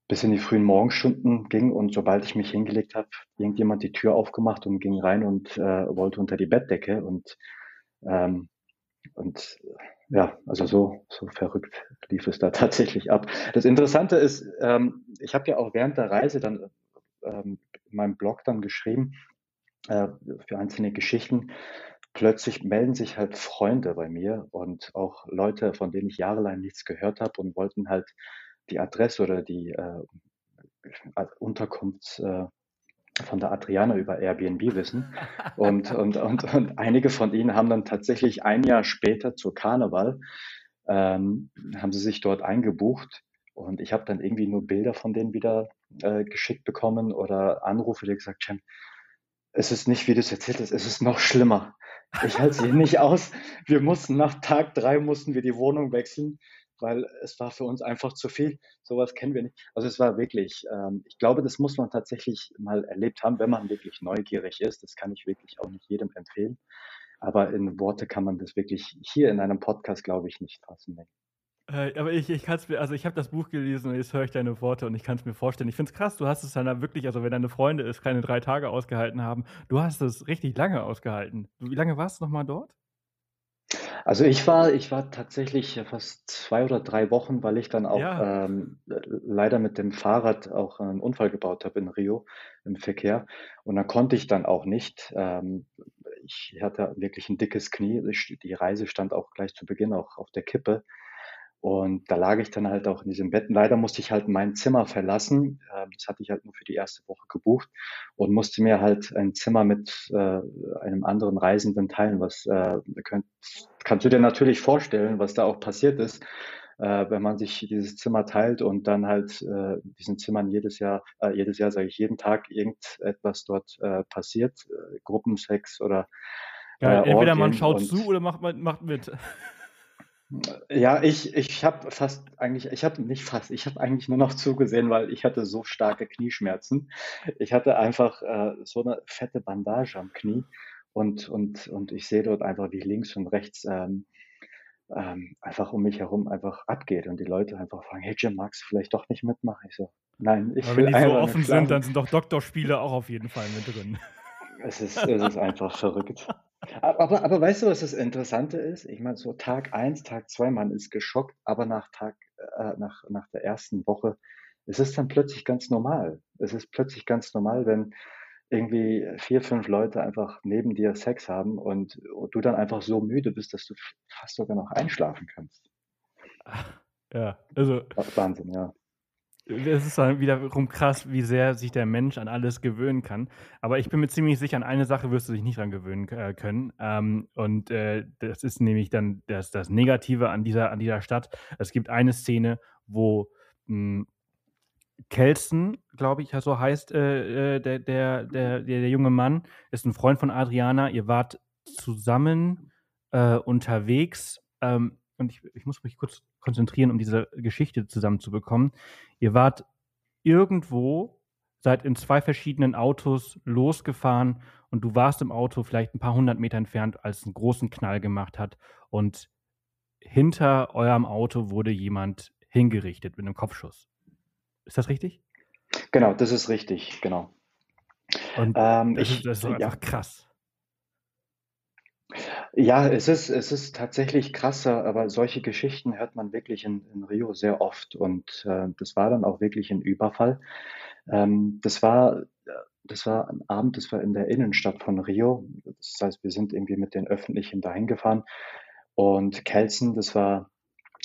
bis in die frühen Morgenstunden ging und sobald ich mich hingelegt habe, irgendjemand die Tür aufgemacht und ging rein und äh, wollte unter die Bettdecke und ähm, und ja, also so, so verrückt lief es da tatsächlich ab. Das Interessante ist, ähm, ich habe ja auch während der Reise dann ähm, in meinem Blog dann geschrieben, äh, für einzelne Geschichten, plötzlich melden sich halt Freunde bei mir und auch Leute, von denen ich jahrelang nichts gehört habe und wollten halt die Adresse oder die äh, Unterkunft äh, von der Adriana über Airbnb wissen. Und, und, und, und einige von ihnen haben dann tatsächlich ein Jahr später zur Karneval, ähm, haben sie sich dort eingebucht. Und ich habe dann irgendwie nur Bilder von denen wieder äh, geschickt bekommen oder Anrufe, die gesagt haben, es ist nicht, wie du es erzählt hast, es ist noch schlimmer. Ich halte es hier nicht aus. Wir mussten nach Tag drei mussten wir die Wohnung wechseln weil es war für uns einfach zu viel. Sowas kennen wir nicht. Also es war wirklich, ähm, ich glaube, das muss man tatsächlich mal erlebt haben, wenn man wirklich neugierig ist. Das kann ich wirklich auch nicht jedem empfehlen. Aber in Worte kann man das wirklich hier in einem Podcast, glaube ich, nicht fassen. Äh, aber ich, ich kann es mir, also ich habe das Buch gelesen und jetzt höre ich deine Worte und ich kann es mir vorstellen. Ich finde es krass, du hast es dann da wirklich, also wenn deine Freunde es keine drei Tage ausgehalten haben, du hast es richtig lange ausgehalten. Wie lange warst du nochmal dort? Also ich war, ich war tatsächlich fast zwei oder drei Wochen, weil ich dann auch Ja. ähm, leider mit dem Fahrrad auch einen Unfall gebaut habe in Rio im Verkehr. Und da konnte ich dann auch nicht. Ähm, ich hatte wirklich ein dickes Knie. Die Reise stand auch gleich zu Beginn auch auf der Kippe. Und da lag ich dann halt auch in diesem Bett. Leider musste ich halt mein Zimmer verlassen. Ähm, das hatte ich halt nur für die erste Woche gebucht und musste mir halt ein Zimmer mit äh, einem anderen Reisenden teilen. Was äh, könnt, kannst du dir natürlich vorstellen, was da auch passiert ist, äh, wenn man sich dieses Zimmer teilt und dann halt diesen Zimmern jedes Jahr, jedes Jahr sage ich jeden Tag irgendetwas dort passiert, Gruppensex oder ja, entweder man schaut zu oder macht, macht mit. Ja, ich, ich habe fast eigentlich, ich habe nicht fast, ich habe eigentlich nur noch zugesehen, weil ich hatte so starke Knieschmerzen. Ich hatte einfach äh, so eine fette Bandage am Knie und, und, und ich sehe dort einfach, wie links und rechts ähm, ähm, einfach um mich herum einfach abgeht und die Leute einfach fragen, hey Jim, magst du vielleicht doch nicht mitmachen? Ich so, nein, ich Aber will wenn die so offen sind, dann sind doch Doktorspiele auch auf jeden Fall mit drin. Es ist, es ist einfach verrückt. Aber, aber weißt du, was das Interessante ist? Ich meine, so Tag eins, Tag zwei, man ist geschockt, aber nach Tag, äh, nach, nach der ersten Woche ist es dann plötzlich ganz normal. Es ist plötzlich ganz normal, wenn irgendwie vier, fünf Leute einfach neben dir Sex haben und, und du dann einfach so müde bist, dass du fast sogar noch einschlafen kannst. Ja, also. Wahnsinn, ja. Es ist dann wiederum krass, wie sehr sich der Mensch an alles gewöhnen kann. Aber ich bin mir ziemlich sicher, an eine Sache wirst du dich nicht dran gewöhnen äh, können. Ähm, und äh, das ist nämlich dann das, das Negative an dieser, an dieser Stadt. Es gibt eine Szene, wo mh, hm, Kelsen, glaube ich, so heißt äh, äh, der, der, der, der, junge Mann, ist ein Freund von Adriana. Ihr wart zusammen äh, unterwegs. Ähm, und ich, ich muss mich kurz konzentrieren, um diese Geschichte zusammenzubekommen. Ihr wart irgendwo, seid in zwei verschiedenen Autos losgefahren und du warst im Auto vielleicht ein paar hundert Meter entfernt, als es einen großen Knall gemacht hat und hinter eurem Auto wurde jemand hingerichtet mit einem Kopfschuss. Ist das richtig? Genau, das ist richtig, genau. Und ähm, das, ich, ist, das ist einfach ja. krass. Ja, es ist, es ist tatsächlich krasser, aber solche Geschichten hört man wirklich in, in Rio sehr oft. Und äh, das war dann auch wirklich ein Überfall. Ähm, das war, das war ein Abend, das war in der Innenstadt von Rio. Das heißt, wir sind irgendwie mit den Öffentlichen dahin gefahren. Und Kelsen, das war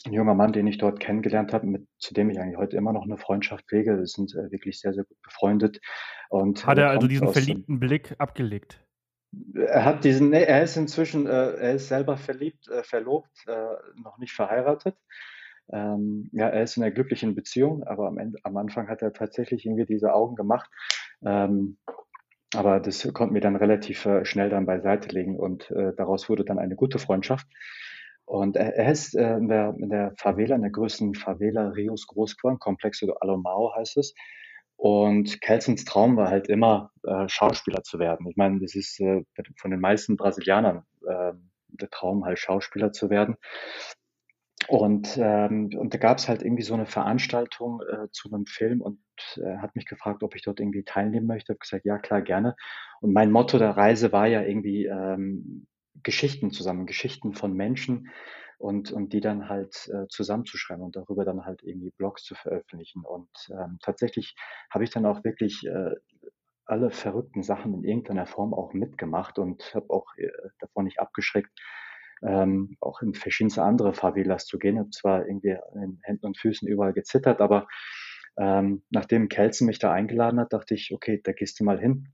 ein junger Mann, den ich dort kennengelernt habe, mit, zu dem ich eigentlich heute immer noch eine Freundschaft pflege. Wir sind äh, wirklich sehr, sehr gut befreundet. Und Hat er also diesen verliebten Blick abgelegt? Er hat diesen, er ist inzwischen, äh, er ist selber verliebt, äh, verlobt, äh, noch nicht verheiratet. Ähm, ja, er ist in einer glücklichen Beziehung, aber am, Ende, am Anfang hat er tatsächlich irgendwie diese Augen gemacht. Ähm, aber das konnten wir dann relativ äh, schnell dann beiseite legen und äh, daraus wurde dann eine gute Freundschaft. Und er, er ist äh, in, der, in der Favela, in der größten Favela Rios groß geworden, Complexo de Alomao heißt es. Und Kelsens Traum war halt immer, äh, Schauspieler zu werden. Ich meine, das ist äh, von den meisten Brasilianern äh, der Traum, halt Schauspieler zu werden. Und, ähm, und da gab es halt irgendwie so eine Veranstaltung äh, zu einem Film und er hat mich gefragt, ob ich dort irgendwie teilnehmen möchte. Ich habe gesagt, ja klar, gerne. Und mein Motto der Reise war ja irgendwie ähm, Geschichten zusammen, Geschichten von Menschen, und, und die dann halt äh, zusammenzuschreiben und darüber dann halt irgendwie Blogs zu veröffentlichen. Und ähm, tatsächlich habe ich dann auch wirklich äh, alle verrückten Sachen in irgendeiner Form auch mitgemacht und habe auch äh, davon nicht abgeschreckt, ähm, auch in verschiedenste andere Favelas zu gehen. Habe zwar irgendwie in Händen und Füßen überall gezittert, aber ähm, nachdem Kelsen mich da eingeladen hat, dachte ich, okay, da gehst du mal hin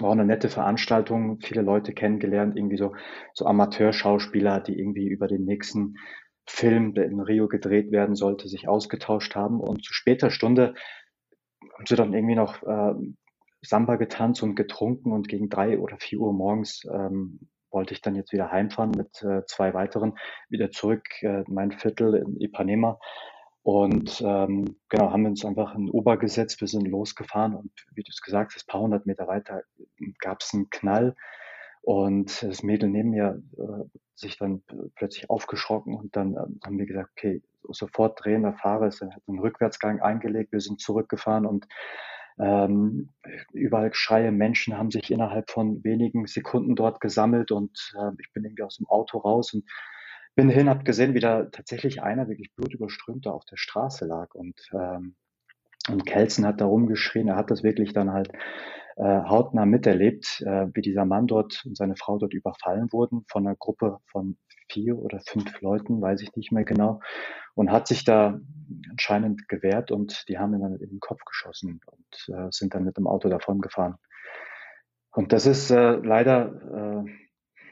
war eine nette Veranstaltung, viele Leute kennengelernt, irgendwie so, so Amateurschauspieler, die irgendwie über den nächsten Film, der in Rio gedreht werden sollte, sich ausgetauscht haben. Und zu später Stunde haben sie dann irgendwie noch äh, Samba getanzt und getrunken und gegen drei oder vier Uhr morgens ähm, wollte ich dann jetzt wieder heimfahren mit äh, zwei weiteren, wieder zurück äh, in mein Viertel in Ipanema. Und ähm, genau, haben wir uns einfach in Uber gesetzt, wir sind losgefahren und wie du es gesagt hast, paar hundert Meter weiter gab es einen Knall und das Mädel neben mir äh, sich dann plötzlich aufgeschrocken und dann äh, haben wir gesagt, okay, sofort drehen, der Fahrer ist, hat einen Rückwärtsgang eingelegt, wir sind zurückgefahren und ähm, überall Schreie, Menschen haben sich innerhalb von wenigen Sekunden dort gesammelt und äh, ich bin irgendwie aus dem Auto raus und bin hin, habe gesehen, wie da tatsächlich einer wirklich blutüberströmt da auf der Straße lag und ähm, und Kelsen hat da rumgeschrien, er hat das wirklich dann halt äh, hautnah miterlebt, äh, wie dieser Mann dort und seine Frau dort überfallen wurden von einer Gruppe von vier oder fünf Leuten, weiß ich nicht mehr genau, und hat sich da anscheinend gewehrt und die haben ihn dann in den Kopf geschossen und äh, sind dann mit dem Auto davon gefahren. Und das ist äh, leider äh,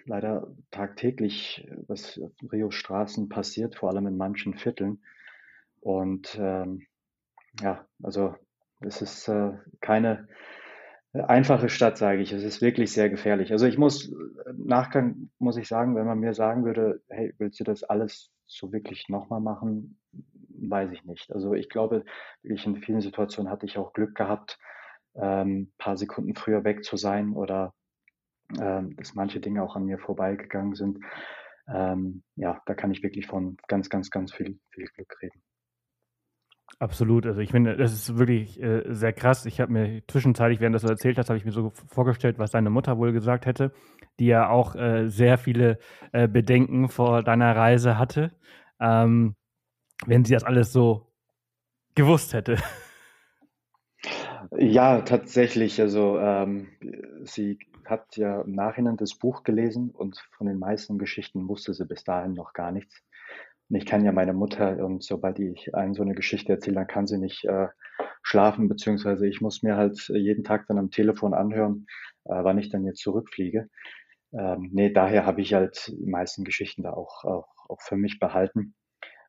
leider tagtäglich, was auf Rio Straßen passiert, vor allem in manchen Vierteln. Und ähm, ja, also es ist äh, keine einfache Stadt, sage ich. Es ist wirklich sehr gefährlich. Also ich muss, im Nachgang muss ich sagen, wenn man mir sagen würde, hey, willst du das alles so wirklich nochmal machen, weiß ich nicht. Also ich glaube, wirklich in vielen Situationen hatte ich auch Glück gehabt, ähm, paar Sekunden früher weg zu sein oder ähm, dass manche Dinge auch an mir vorbeigegangen sind. Ähm, ja, da kann ich wirklich von ganz, ganz, ganz viel, viel Glück reden. Absolut. Also ich finde, das ist wirklich äh, sehr krass. Ich habe mir zwischenzeitlich, während du das erzählt hast, habe ich mir so vorgestellt, was deine Mutter wohl gesagt hätte, die ja auch äh, sehr viele äh, Bedenken vor deiner Reise hatte, ähm, wenn sie das alles so gewusst hätte. Ja, tatsächlich. Also ähm, sie hat ja im Nachhinein das Buch gelesen und von den meisten Geschichten wusste sie bis dahin noch gar nichts. Und ich kenne ja meine Mutter und sobald ich einen so eine Geschichte erzähle, dann kann sie nicht äh, schlafen, beziehungsweise ich muss mir halt jeden Tag dann am Telefon anhören, äh, wann ich dann jetzt zurückfliege. Ähm, nee, daher habe ich halt die meisten Geschichten da auch, auch, auch für mich behalten.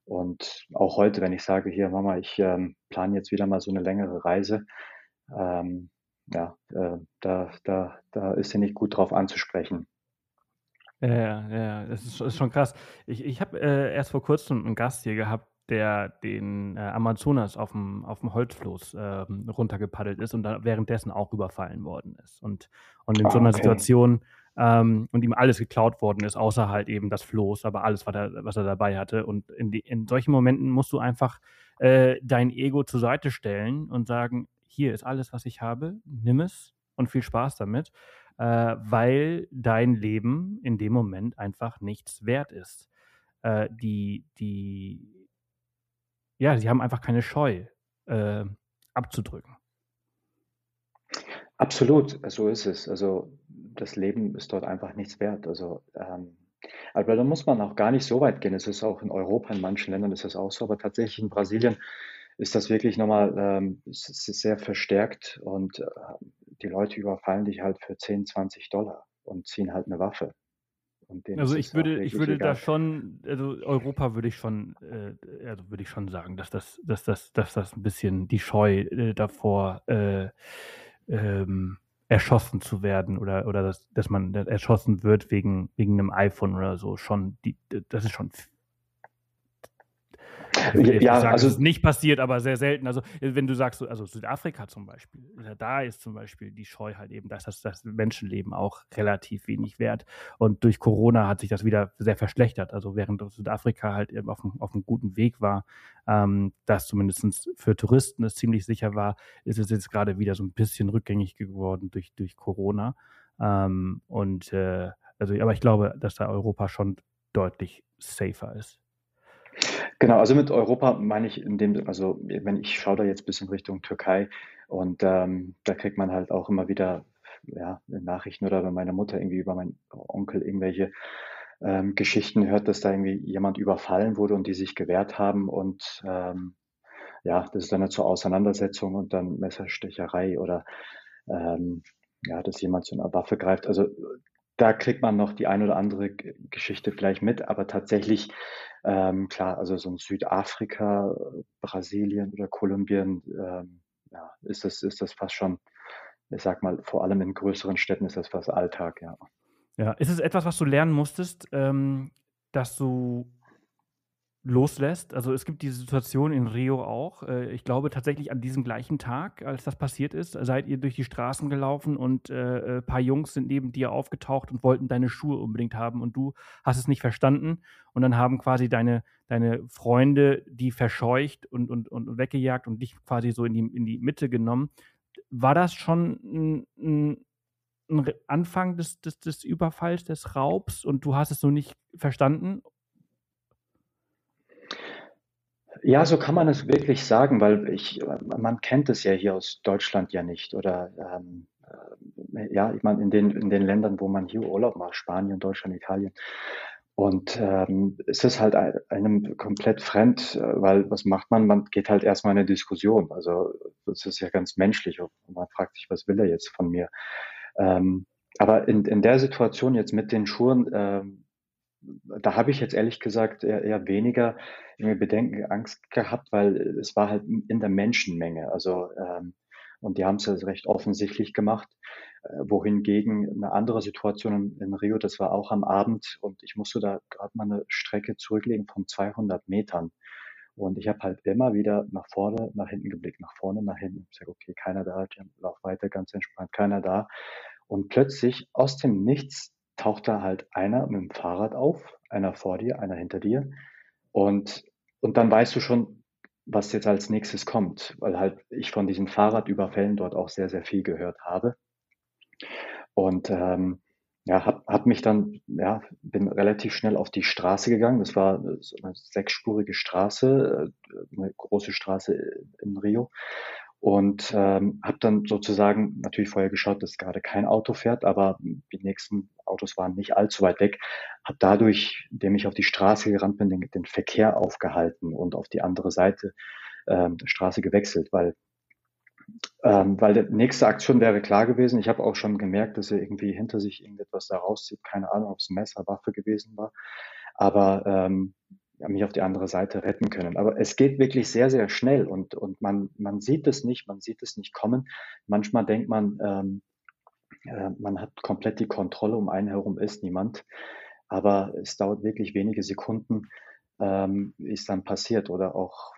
Und auch heute, wenn ich sage, hier Mama, ich ähm, plane jetzt wieder mal so eine längere Reise, ähm, ja, äh, da, da, da ist sie nicht gut drauf anzusprechen. Ja, ja, das ist, ist schon krass. Ich, ich habe äh, erst vor kurzem einen Gast hier gehabt, der den äh, Amazonas auf dem, auf dem Holzfloß äh, runtergepaddelt ist und dann währenddessen auch überfallen worden ist. Und, und in ah, so einer okay. Situation ähm, und ihm alles geklaut worden ist, außer halt eben das Floß, aber alles, was er, was er dabei hatte. Und in, die, in solchen Momenten musst du einfach äh, dein Ego zur Seite stellen und sagen, hier ist alles, was ich habe, nimm es und viel Spaß damit, äh, weil dein Leben in dem Moment einfach nichts wert ist. Äh, die, die, ja, sie haben einfach keine Scheu, äh, abzudrücken. Absolut, so ist es. Also das Leben ist dort einfach nichts wert. Also ähm, aber da muss man auch gar nicht so weit gehen. Es ist auch in Europa, in manchen Ländern ist das auch so, aber tatsächlich in Brasilien ist das wirklich nochmal ähm, sehr verstärkt und äh, die Leute überfallen dich halt für 10, 20 Dollar und ziehen halt eine Waffe. Also ich würde, ich würde egal. da schon, also Europa würde ich schon, äh, also würde ich schon sagen, dass das, dass das, dass das ein bisschen die Scheu äh, davor äh, ähm, erschossen zu werden oder, oder dass, dass man erschossen wird wegen, wegen einem iPhone oder so, schon, die, das ist schon ja, sagen, also es ist nicht passiert, aber sehr selten. Also wenn du sagst, also Südafrika zum Beispiel, da ist zum Beispiel die Scheu halt eben, dass das, das Menschenleben auch relativ wenig wert. Und durch Corona hat sich das wieder sehr verschlechtert. Also während Südafrika halt eben auf, auf einem guten Weg war, ähm, das zumindest für Touristen es ziemlich sicher war, ist es jetzt gerade wieder so ein bisschen rückgängig geworden durch, durch Corona. Ähm, und äh, also, aber ich glaube, dass da Europa schon deutlich safer ist. Genau, also mit Europa meine ich in dem, also wenn ich schaue da jetzt ein bisschen Richtung Türkei und ähm, da kriegt man halt auch immer wieder ja, Nachrichten oder wenn meine Mutter irgendwie über meinen Onkel irgendwelche ähm, Geschichten hört, dass da irgendwie jemand überfallen wurde und die sich gewehrt haben und ähm, ja, das ist dann eine zur Auseinandersetzung und dann Messerstecherei oder ähm, ja, dass jemand zu einer Waffe greift. Also da kriegt man noch die ein oder andere Geschichte vielleicht mit, aber tatsächlich, ähm, klar, also so ein Südafrika, Brasilien oder Kolumbien, ähm, ja, ist das, ist das fast schon, ich sag mal, vor allem in größeren Städten ist das fast Alltag, ja. Ja, ist es etwas, was du lernen musstest, ähm, dass du loslässt. Also es gibt diese Situation in Rio auch. Äh, ich glaube tatsächlich an diesem gleichen Tag, als das passiert ist, seid ihr durch die Straßen gelaufen und äh, ein paar Jungs sind neben dir aufgetaucht und wollten deine Schuhe unbedingt haben und du hast es nicht verstanden und dann haben quasi deine, deine Freunde die verscheucht und, und, und weggejagt und dich quasi so in die, in die Mitte genommen. War das schon ein, ein ein Anfang des, des, des Überfalls, des Raubs und du hast es so nicht verstanden? Ja, so kann man es wirklich sagen, weil ich, man kennt es ja hier aus Deutschland ja nicht oder ähm, äh, ja, ich meine in den in den Ländern, wo man hier Urlaub macht, Spanien, Deutschland, Italien. Und ähm, es ist halt einem komplett fremd, äh, weil was macht man? Man geht halt erstmal in eine Diskussion. Also das ist ja ganz menschlich. Und man fragt sich, was will er jetzt von mir? Ähm, aber in, in der Situation jetzt mit den Schuhen, ähm, da habe ich jetzt ehrlich gesagt eher, eher weniger Bedenken, Angst gehabt, weil es war halt in der Menschenmenge. Also ähm, und die haben es also recht offensichtlich gemacht. Äh, wohingegen eine andere Situation in, in, Rio, das war auch am Abend und ich musste da gerade mal eine Strecke zurücklegen von 200 Metern. Und ich habe halt immer wieder nach vorne, nach hinten geblickt, nach vorne, nach hinten. Ich sage, okay, keiner da, ich lauf weiter, ganz entspannt, keiner da. Und plötzlich aus dem Nichts taucht da halt einer mit dem Fahrrad auf, einer vor dir, einer hinter dir. Und, und dann weißt du schon, was jetzt als nächstes kommt, weil halt ich von diesen Fahrradüberfällen dort auch sehr, sehr viel gehört habe. Und ähm, ja, hab, hab mich dann, ja, bin relativ schnell auf die Straße gegangen. Das war so eine sechsspurige Straße, äh, eine große Straße in Rio und ähm, habe dann sozusagen natürlich vorher geschaut, dass gerade kein Auto fährt, aber die nächsten Autos waren nicht allzu weit weg. Habe dadurch, indem ich auf die Straße gerannt bin, den, den Verkehr aufgehalten und auf die andere Seite ähm, der Straße gewechselt, weil ähm, weil die nächste Aktion wäre klar gewesen. Ich habe auch schon gemerkt, dass er irgendwie hinter sich irgendetwas da rauszieht. Keine Ahnung, ob es Messer, Waffe gewesen war. Aber ähm, mich auf die andere Seite retten können. Aber es geht wirklich sehr, sehr schnell und, und man, man sieht es nicht, man sieht es nicht kommen. Manchmal denkt man, ähm, äh, man hat komplett die Kontrolle, um einen herum ist niemand. Aber es dauert wirklich wenige Sekunden, ähm, ist dann passiert. Oder auch,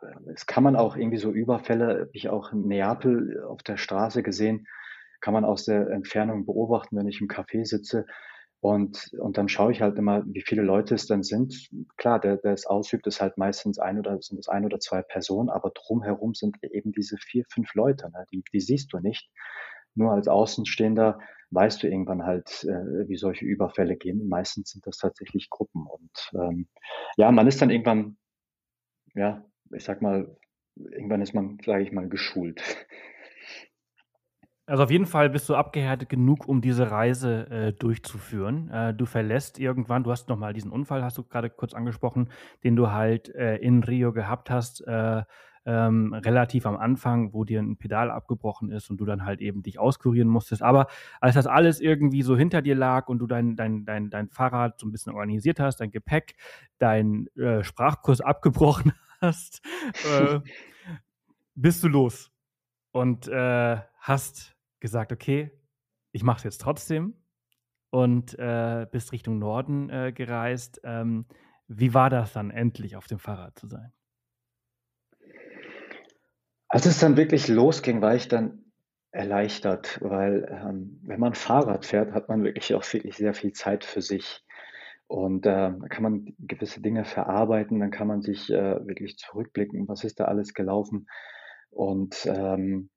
äh, es kann man auch irgendwie so Überfälle, habe ich auch in Neapel auf der Straße gesehen, kann man aus der Entfernung beobachten, wenn ich im Café sitze. Und, und dann schaue ich halt immer, wie viele Leute es dann sind. Klar, der, der es ausübt, ist halt meistens ein oder sind es ein oder zwei Personen, aber drumherum sind eben diese vier, fünf Leute, ne? die, die siehst du nicht. Nur als Außenstehender weißt du irgendwann halt, äh, wie solche Überfälle gehen. Meistens sind das tatsächlich Gruppen. Und ähm, ja, man ist dann irgendwann, ja, ich sag mal, irgendwann ist man, sage ich mal, geschult. Also auf jeden Fall bist du abgehärtet genug, um diese Reise äh, durchzuführen. Äh, du verlässt irgendwann, du hast nochmal diesen Unfall, hast du gerade kurz angesprochen, den du halt äh, in Rio gehabt hast, äh, ähm, relativ am Anfang, wo dir ein Pedal abgebrochen ist und du dann halt eben dich auskurieren musstest. Aber als das alles irgendwie so hinter dir lag und du dein, dein, dein, dein Fahrrad so ein bisschen organisiert hast, dein Gepäck, dein äh, Sprachkurs abgebrochen hast, äh, bist du los und hast gesagt, okay, ich mache es jetzt trotzdem und äh, bist Richtung Norden äh, gereist. Ähm, wie war das dann endlich auf dem Fahrrad zu sein? Als es dann wirklich losging, war ich dann erleichtert, weil ähm, wenn man Fahrrad fährt, hat man wirklich auch wirklich sehr viel Zeit für sich. Und äh, da kann man gewisse Dinge verarbeiten, dann kann man sich äh, wirklich zurückblicken, was ist da alles gelaufen. Und ähm,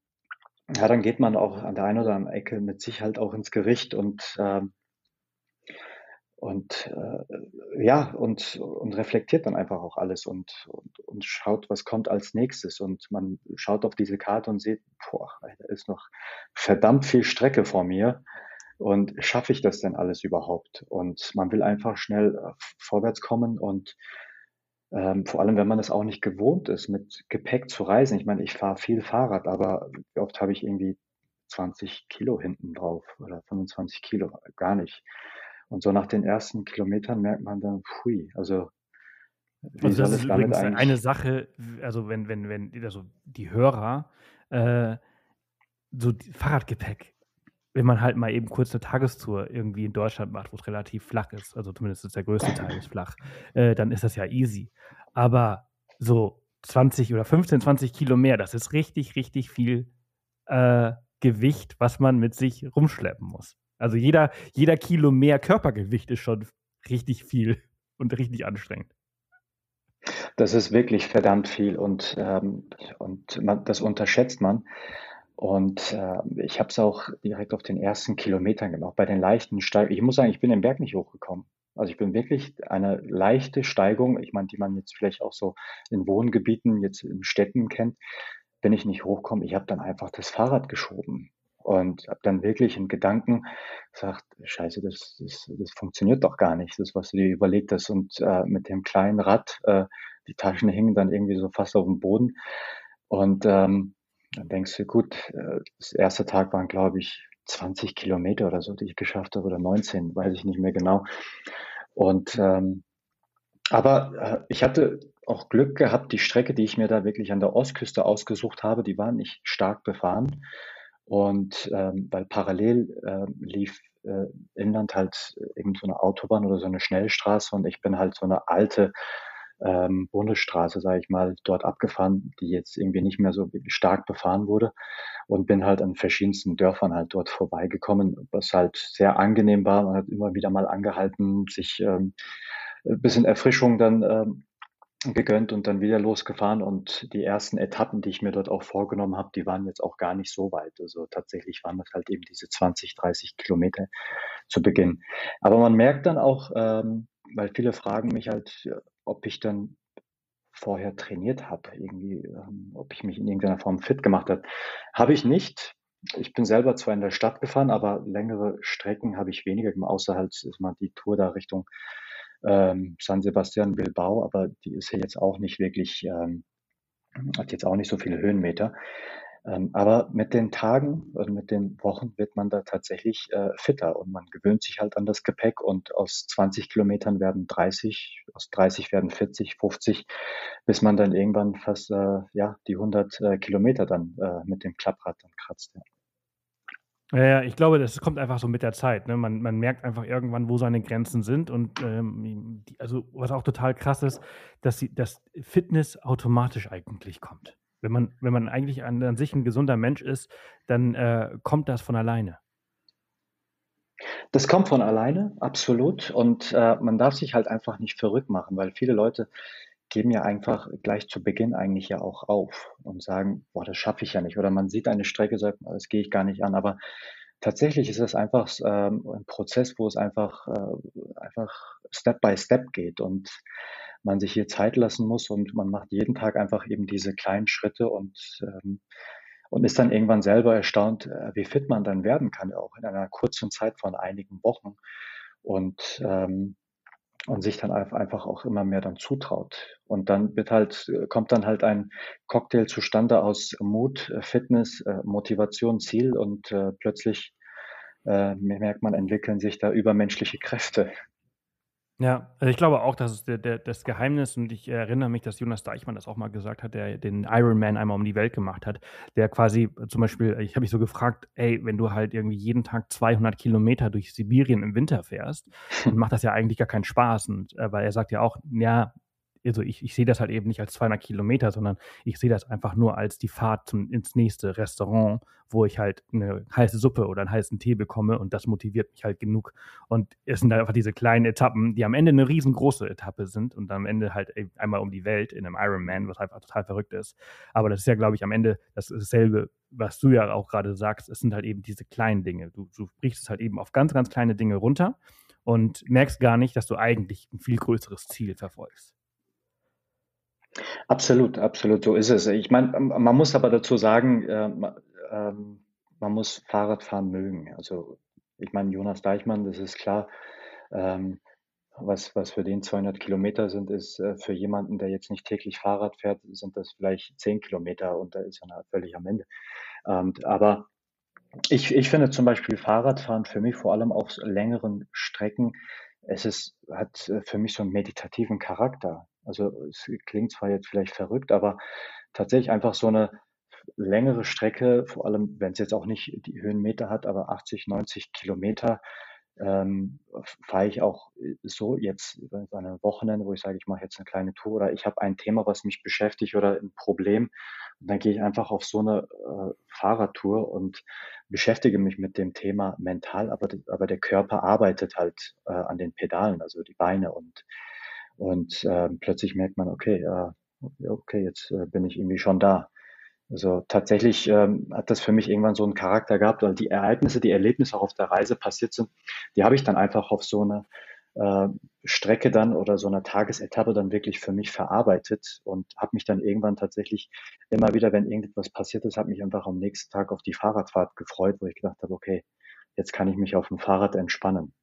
ja, dann geht man auch an der einen oder anderen Ecke mit sich halt auch ins Gericht und ähm, und äh, ja, und, und reflektiert dann einfach auch alles und, und, und schaut, was kommt als nächstes. Und man schaut auf diese Karte und sieht, boah, da ist noch verdammt viel Strecke vor mir. Und schaffe ich das denn alles überhaupt? Und man will einfach schnell äh, vorwärts kommen und ähm, vor allem, wenn man es auch nicht gewohnt ist, mit Gepäck zu reisen. Ich meine, ich fahre viel Fahrrad, aber oft habe ich irgendwie 20 Kilo hinten drauf oder 25 Kilo? Gar nicht. Und so nach den ersten Kilometern merkt man dann, pfui, also wie also das ist übrigens eine Sache, also wenn, wenn, wenn, also die Hörer, äh, so Fahrradgepäck, wenn man halt mal eben kurz eine Tagestour irgendwie in Deutschland macht, wo es relativ flach ist, also zumindest ist der größte Teil ist flach, äh, dann ist das ja easy. Aber so 20 oder 15, 20 Kilo mehr, das ist richtig, richtig viel äh, Gewicht, was man mit sich rumschleppen muss. Also jeder, jeder Kilo mehr Körpergewicht ist schon richtig viel und richtig anstrengend. Das ist wirklich verdammt viel und, ähm, und man, das unterschätzt man. Und äh, ich habe es auch direkt auf den ersten Kilometern gemacht, bei den leichten Steigungen. Ich muss sagen, ich bin den Berg nicht hochgekommen. Also ich bin wirklich eine leichte Steigung, ich meine, die man jetzt vielleicht auch so in Wohngebieten, jetzt in Städten kennt, bin ich nicht hochgekommen. Ich habe dann einfach das Fahrrad geschoben und habe dann wirklich in Gedanken gesagt, scheiße, das, das, das funktioniert doch gar nicht, das, was du dir überlegt hast. Und äh, mit dem kleinen Rad, äh, die Taschen hingen dann irgendwie so fast auf dem Boden. Und ähm, dann denkst du, gut, äh, das erste Tag waren, glaube ich, 20 Kilometer oder so, die ich geschafft habe, oder 19, weiß ich nicht mehr genau. Und ähm, aber äh, ich hatte auch Glück gehabt, die Strecke, die ich mir da wirklich an der Ostküste ausgesucht habe, die war nicht stark befahren. Und ähm, weil parallel äh, lief äh, inland halt eben so eine Autobahn oder so eine Schnellstraße und ich bin halt so eine alte ähm, Bundesstraße, sage ich mal, dort abgefahren, die jetzt irgendwie nicht mehr so stark befahren wurde und bin halt an verschiedensten Dörfern halt dort vorbeigekommen, was halt sehr angenehm war. Man hat immer wieder mal angehalten, sich ähm, ein bisschen Erfrischung dann ähm, gegönnt und dann wieder losgefahren. Und die ersten Etappen, die ich mir dort auch vorgenommen habe, die waren jetzt auch gar nicht so weit. Also tatsächlich waren das halt eben diese 20, 30 Kilometer zu Beginn. Aber man merkt dann auch, ähm, weil viele fragen mich halt, ob ich dann vorher trainiert habe, irgendwie, ähm, ob ich mich in irgendeiner Form fit gemacht habe. Habe ich nicht. Ich bin selber zwar in der Stadt gefahren, aber längere Strecken habe ich weniger gemacht, außer halt ist mal die Tour da Richtung ähm, San Sebastian Bilbao, aber die ist ja jetzt auch nicht wirklich, ähm, hat jetzt auch nicht so viele Höhenmeter. Ähm, aber mit den Tagen und mit den Wochen wird man da tatsächlich äh, fitter und man gewöhnt sich halt an das Gepäck und aus 20 Kilometern werden 30, aus 30 werden 40, 50, bis man dann irgendwann fast äh, ja die 100 äh, Kilometer dann mit dem Klapprad dann kratzt. Ja, ich glaube, das kommt einfach so mit der Zeit. Ne? Man, man merkt einfach irgendwann, wo seine Grenzen sind. Und ähm, die, also was auch total krass ist, dass, sie, dass Fitness automatisch eigentlich kommt. Wenn man, wenn man eigentlich an, an sich ein gesunder Mensch ist, dann äh, kommt das von alleine. Das kommt von alleine, absolut. Und äh, man darf sich halt einfach nicht verrückt machen, weil viele Leute geben ja einfach gleich zu Beginn eigentlich ja auch auf und sagen, boah, das schaffe ich ja nicht. Oder man sieht eine Strecke, sagt, das gehe ich gar nicht an. Aber tatsächlich ist es einfach ähm, ein Prozess, wo es einfach, äh, einfach Step by Step geht und man sich hier Zeit lassen muss und man macht jeden Tag einfach eben diese kleinen Schritte und, ähm, und ist dann irgendwann selber erstaunt, äh, wie fit man dann werden kann, auch in einer kurzen Zeit von einigen Wochen. Und ähm, und sich dann einfach auch immer mehr dann zutraut. Und dann wird halt, kommt dann halt ein Cocktail zustande aus Mut, äh, Fitness, äh, Motivation, Ziel und äh, plötzlich äh, merkt man, entwickeln sich da übermenschliche Kräfte. Ja, also ich glaube auch, dass es der, der, das Geheimnis, und ich erinnere mich, dass Jonas Deichmann das auch mal gesagt hat, der den Ironman einmal um die Welt gemacht hat, der quasi zum Beispiel, ich habe mich so gefragt, ey, wenn du halt irgendwie jeden Tag 200 Kilometer durch Sibirien im Winter fährst, dann macht das ja eigentlich gar keinen Spaß. Und, äh, weil er sagt ja auch, ja, also ich, ich sehe das halt eben nicht als 200 Kilometer, sondern ich sehe das einfach nur als die Fahrt zum, ins nächste Restaurant, wo ich halt eine heiße Suppe oder einen heißen Tee bekomme und das motiviert mich halt genug. Und es sind einfach diese kleinen Etappen, die am Ende eine riesengroße Etappe sind und am Ende halt einmal um die Welt in einem Ironman, was einfach total verrückt ist. Aber das ist ja, glaube ich, am Ende dasselbe, was du ja auch gerade sagst. Es sind halt eben diese kleinen Dinge. Du, du brichst es halt eben auf ganz, ganz kleine Dinge runter und merkst gar nicht, dass du eigentlich ein viel größeres Ziel verfolgst. Absolut, absolut, so ist es. Ich meine, man muss aber dazu sagen, äh, ähm, man muss Fahrradfahren mögen. Also ich meine, Jonas Deichmann, das ist klar, ähm, was, was für den 200 Kilometer sind, ist äh, für jemanden, der jetzt nicht täglich Fahrrad fährt, sind das vielleicht 10 Kilometer und da ist er völlig am Ende. Ähm, aber ich, ich finde zum Beispiel Fahrradfahren für mich vor allem auf längeren Strecken, es ist, hat äh, für mich so einen meditativen Charakter. Also es klingt zwar jetzt vielleicht verrückt, aber tatsächlich einfach so eine längere Strecke, vor allem wenn es jetzt auch nicht die Höhenmeter hat, aber 80, 90 Kilometer, ähm, fahre ich auch so jetzt über ein Wochenende, wo ich sage, ich mache jetzt eine kleine Tour oder ich habe ein Thema, was mich beschäftigt oder ein Problem. Und dann gehe ich einfach auf so eine äh, Fahrradtour und beschäftige mich mit dem Thema mental, aber, aber der Körper arbeitet halt äh, an den Pedalen, also die Beine und und äh, plötzlich merkt man, okay, äh, okay, jetzt äh, bin ich irgendwie schon da. Also tatsächlich ähm, hat das für mich irgendwann so einen Charakter gehabt, weil die Ereignisse, die Erlebnisse auch auf der Reise passiert sind, die habe ich dann einfach auf so eine äh, Strecke dann oder so eine Tagesetappe dann wirklich für mich verarbeitet und habe mich dann irgendwann tatsächlich immer wieder, wenn irgendetwas passiert ist, habe mich einfach am nächsten Tag auf die Fahrradfahrt gefreut, wo ich gedacht habe, okay, jetzt kann ich mich auf dem Fahrrad entspannen.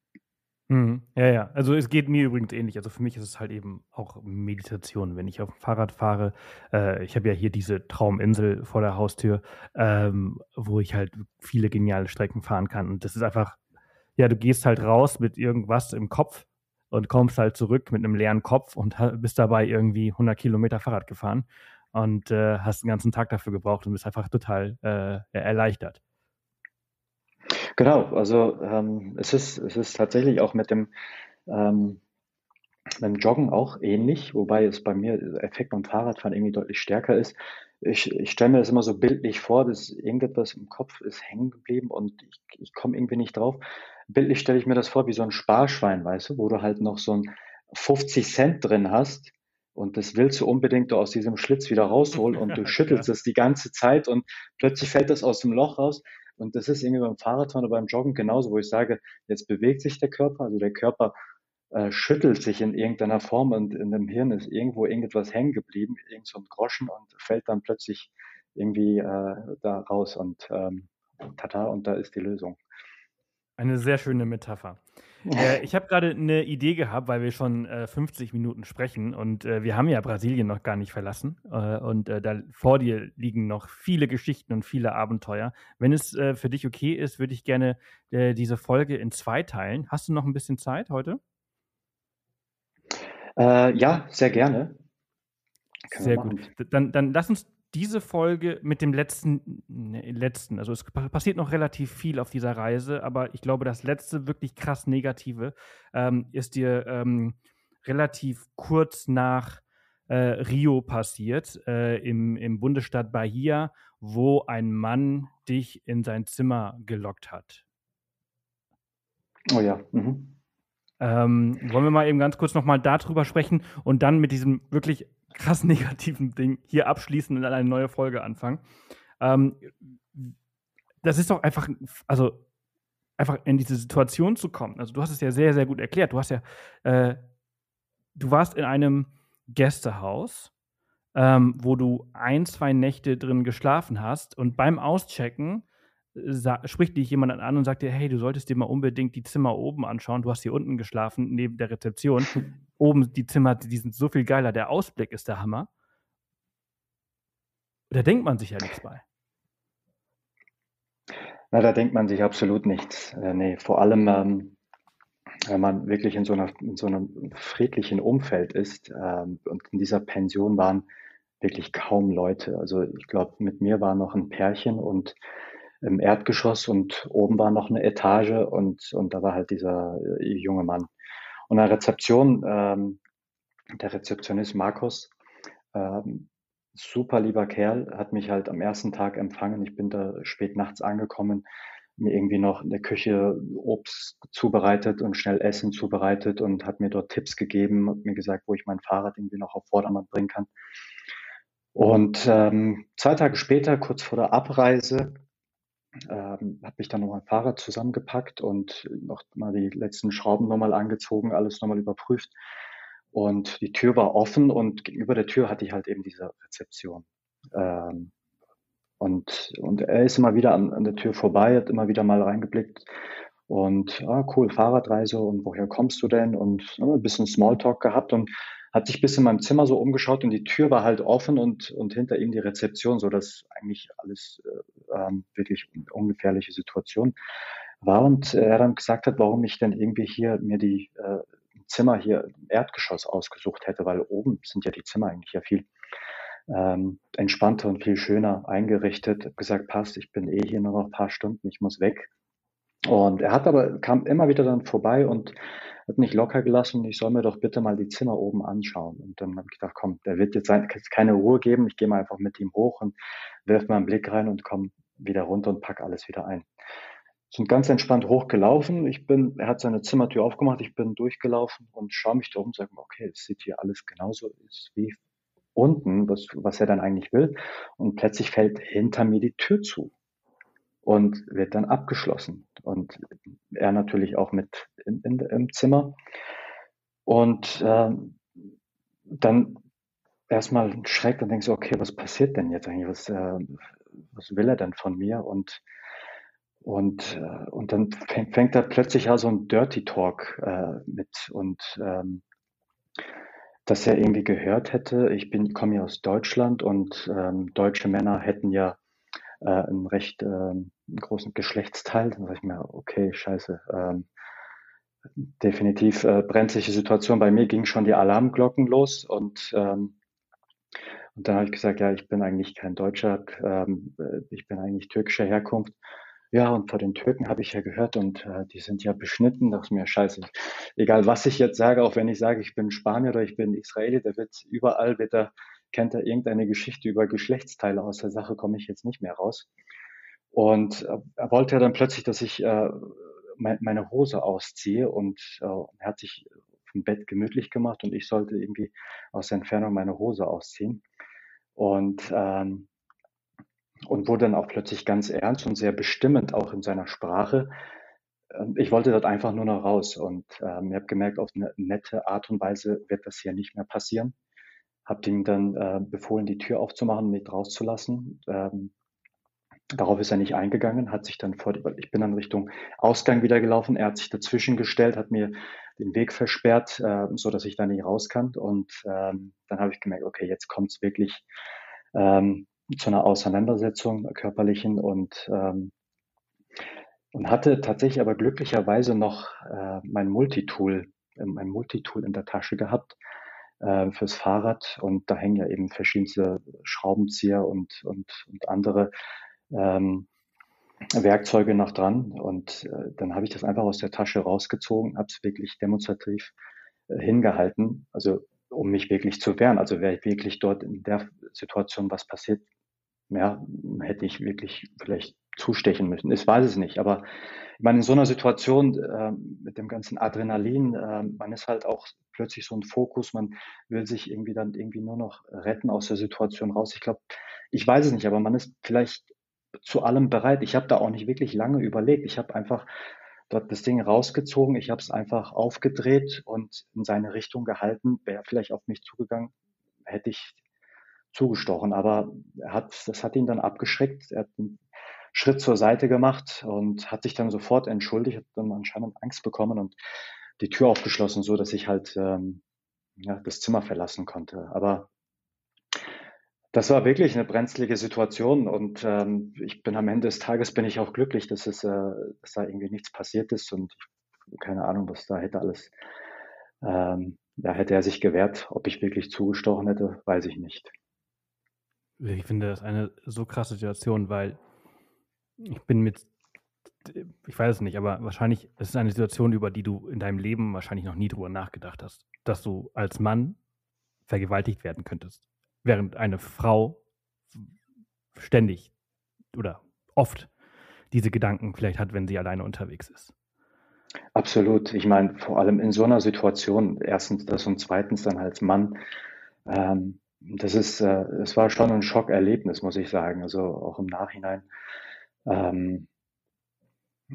Mhm. Ja, ja. Also es geht mir übrigens ähnlich. Also für mich ist es halt eben auch Meditation, wenn ich auf dem Fahrrad fahre. Äh, ich habe ja hier diese Trauminsel vor der Haustür, ähm, wo ich halt viele geniale Strecken fahren kann. Und das ist einfach, ja, du gehst halt raus mit irgendwas im Kopf und kommst halt zurück mit einem leeren Kopf und bist dabei irgendwie 100 Kilometer Fahrrad gefahren und äh, hast den ganzen Tag dafür gebraucht und bist einfach total äh, erleichtert. Genau, also ähm, es, ist, es ist tatsächlich auch mit dem, ähm, mit dem Joggen auch ähnlich, wobei es bei mir der Effekt beim Fahrradfahren irgendwie deutlich stärker ist. Ich, ich stelle mir das immer so bildlich vor, dass irgendetwas im Kopf ist hängen geblieben und ich, ich komme irgendwie nicht drauf. Bildlich stelle ich mir das vor wie so ein Sparschwein, weißt du, wo du halt noch so ein 50 Cent drin hast und das willst du unbedingt aus diesem Schlitz wieder rausholen und du schüttelst es die ganze Zeit und plötzlich fällt das aus dem Loch raus und das ist irgendwie beim Fahrradfahren oder beim Joggen genauso, wo ich sage, jetzt bewegt sich der Körper, also der Körper äh, schüttelt sich in irgendeiner Form und in dem Hirn ist irgendwo irgendetwas hängen geblieben, irgend so ein Groschen und fällt dann plötzlich irgendwie äh, da raus und ähm, tata und da ist die Lösung. Eine sehr schöne Metapher. Äh, ich habe gerade eine Idee gehabt, weil wir schon äh, 50 Minuten sprechen und äh, wir haben ja Brasilien noch gar nicht verlassen. Äh, und äh, da vor dir liegen noch viele Geschichten und viele Abenteuer. Wenn es für dich okay ist, würde ich gerne diese Folge in zwei teilen. Hast du noch ein bisschen Zeit heute? ja, sehr gerne. Sehr gut. Dann, dann lass uns diese Folge mit dem letzten, ne, letzten, also es passiert noch relativ viel auf dieser Reise, aber ich glaube, das letzte wirklich krass Negative ähm, ist dir ähm, relativ kurz nach äh, Rio passiert, äh, im, im Bundesstaat Bahia, wo ein Mann dich in sein Zimmer gelockt hat. Oh ja. Mhm. Ähm, wollen wir mal eben ganz kurz nochmal darüber sprechen und dann mit diesem wirklich krass negativen Ding hier abschließen und dann eine neue Folge anfangen. Ähm, das ist doch einfach, also einfach in diese Situation zu kommen. Also du hast es ja sehr, sehr gut erklärt. Du hast ja, äh, du warst in einem Gästehaus, ähm, wo du ein, zwei Nächte drin geschlafen hast und beim Auschecken spricht dich jemand an und sagt dir, hey, du solltest dir mal unbedingt die Zimmer oben anschauen. Du hast hier unten geschlafen, neben der Rezeption. oben die Zimmer, die sind so viel geiler. Der Ausblick ist der Hammer. Da denkt man sich ja nichts bei. Na, da denkt man sich absolut nichts. Äh, nee, vor allem, ähm, wenn man wirklich in so, einer, in so einem friedlichen Umfeld ist. Ähm, und in dieser Pension waren wirklich kaum Leute. Also ich glaube, mit mir war noch ein Pärchen und im Erdgeschoss und oben war noch eine Etage und, und da war halt dieser äh, junge Mann. Und an der Rezeption, ähm, der Rezeptionist Markus, ähm, super lieber Kerl, hat mich halt am ersten Tag empfangen. Ich bin da spät nachts angekommen, mir irgendwie noch in der Küche Obst zubereitet und schnell Essen zubereitet und hat mir dort Tipps gegeben, hat mir gesagt, wo ich mein Fahrrad irgendwie noch auf Vordermann bringen kann. Und ähm, zwei Tage später, kurz vor der Abreise, ähm, habe ich dann noch mein Fahrrad zusammengepackt und noch mal die letzten Schrauben nochmal angezogen, alles nochmal überprüft. Und die Tür war offen und gegenüber der Tür hatte ich halt eben diese Rezeption. Ähm, und, und er ist immer wieder an, an der Tür vorbei, hat immer wieder mal reingeblickt und ah, cool, Fahrradreise und woher kommst du denn? Und ja, ein bisschen Smalltalk gehabt und hat sich bis in meinem Zimmer so umgeschaut und die Tür war halt offen und, und hinter ihm die Rezeption, so dass eigentlich alles äh, ähm, wirklich ungefährliche Situation war. Und er dann gesagt hat, warum ich denn irgendwie hier mir die äh, Zimmer hier im Erdgeschoss ausgesucht hätte, weil oben sind ja die Zimmer eigentlich ja viel ähm, entspannter und viel schöner eingerichtet. Hab gesagt, passt, ich bin eh hier nur noch ein paar Stunden, ich muss weg. Und er hat aber, kam immer wieder dann vorbei und hat mich locker gelassen, ich soll mir doch bitte mal die Zimmer oben anschauen. Und dann habe ich gedacht, komm, der wird jetzt keine Ruhe geben, ich gehe mal einfach mit ihm hoch und werfe mal einen Blick rein und komme wieder runter und pack alles wieder ein. Sind ganz entspannt hochgelaufen. Ich bin, er hat seine Zimmertür aufgemacht, ich bin durchgelaufen und schaue mich da um und sage, okay, es sieht hier alles genauso ist wie unten, was, was er dann eigentlich will. Und plötzlich fällt hinter mir die Tür zu und wird dann abgeschlossen. Und er natürlich auch mit in, in, im Zimmer. Und äh, dann erstmal Schreck und denkst so, okay, was passiert denn jetzt eigentlich? Was, äh, was will er denn von mir? Und und, äh, und dann fängt, fängt da plötzlich ja so ein Dirty Talk äh, mit und ähm, dass er irgendwie gehört hätte, ich bin komme ja aus Deutschland und ähm, deutsche Männer hätten ja äh, einen recht ähm, großen Geschlechtsteil. Dann sage ich mir, okay, scheiße. Ähm, definitiv äh, brenzliche Situation. Bei mir ging schon die Alarmglocken los und ähm, und dann habe ich gesagt, ja, ich bin eigentlich kein Deutscher, ähm, äh, ich bin eigentlich türkischer Herkunft. Ja, und vor den Türken habe ich ja gehört und äh, die sind ja beschnitten. Das ist mir scheiße. Egal, was ich jetzt sage, auch wenn ich sage, ich bin Spanier oder ich bin Israeli, der wird überall wird kennt er irgendeine Geschichte über Geschlechtsteile aus der Sache, komme ich jetzt nicht mehr raus. Und äh, er wollte dann plötzlich, dass ich äh, me meine Hose ausziehe und äh, er hat sich vom Bett gemütlich gemacht und ich sollte irgendwie aus der Entfernung meine Hose ausziehen. Und, ähm, und wurde dann auch plötzlich ganz ernst und sehr bestimmend auch in seiner Sprache. Ich wollte dort einfach nur noch raus und ähm, ich habe gemerkt, auf eine nette Art und Weise wird das hier nicht mehr passieren habe ihm dann äh, befohlen, die Tür aufzumachen, mich rauszulassen. Ähm, Darauf ist er nicht eingegangen, hat sich dann vor, ich bin dann Richtung Ausgang wieder gelaufen. Er hat sich dazwischen gestellt, hat mir den Weg versperrt, äh, so dass ich da nicht raus kann. Und ähm, dann habe ich gemerkt, okay, jetzt kommt es wirklich ähm, zu einer Auseinandersetzung körperlichen und ähm, und hatte tatsächlich aber glücklicherweise noch äh, mein Multitool, äh, mein Multitool in der Tasche gehabt äh, fürs Fahrrad. Und da hängen ja eben verschiedenste Schraubenzieher und und und andere ähm, Werkzeuge noch dran. Und äh, dann habe ich das einfach aus der Tasche rausgezogen, habe es wirklich demonstrativ äh, hingehalten, also um mich wirklich zu wehren. Also wäre ich wirklich dort in der Situation was passiert, ja, hätte ich wirklich vielleicht zustechen müssen. Ich weiß es nicht, aber ich meine, in so einer Situation äh, mit dem ganzen Adrenalin, äh, man ist halt auch plötzlich so ein Fokus, man will sich irgendwie dann irgendwie nur noch retten aus der Situation raus. Ich glaube, ich weiß es nicht, aber man ist vielleicht zu allem bereit. Ich habe da auch nicht wirklich lange überlegt. Ich habe einfach dort das Ding rausgezogen, ich habe es einfach aufgedreht und in seine Richtung gehalten. Wäre vielleicht auf mich zugegangen, hätte ich zugestochen. Aber er hat, das hat ihn dann abgeschreckt. Er hat Schritt zur Seite gemacht und hat sich dann sofort entschuldigt, hat dann anscheinend Angst bekommen und die Tür aufgeschlossen, so dass ich halt ähm, ja, das Zimmer verlassen konnte. Aber das war wirklich eine brenzlige Situation und ähm, ich bin am Ende des Tages bin ich auch glücklich, dass es, äh, dass da irgendwie nichts passiert ist und ich, keine Ahnung, was da hätte alles, ähm, da hätte er sich gewehrt. Ob ich wirklich zugestochen hätte, weiß ich nicht. Ich finde das eine so krasse Situation, weil ich bin mit, ich weiß es nicht, aber wahrscheinlich ist es eine Situation, über die du in deinem Leben wahrscheinlich noch nie drüber nachgedacht hast, dass du als Mann vergewaltigt werden könntest während eine Frau ständig oder oft diese Gedanken vielleicht hat, wenn sie alleine unterwegs ist. Absolut. Ich meine, vor allem in so einer Situation, erstens das und zweitens dann als Mann, ähm, das ist, äh, es war schon ein Schockerlebnis, muss ich sagen. Also auch im Nachhinein. Ähm,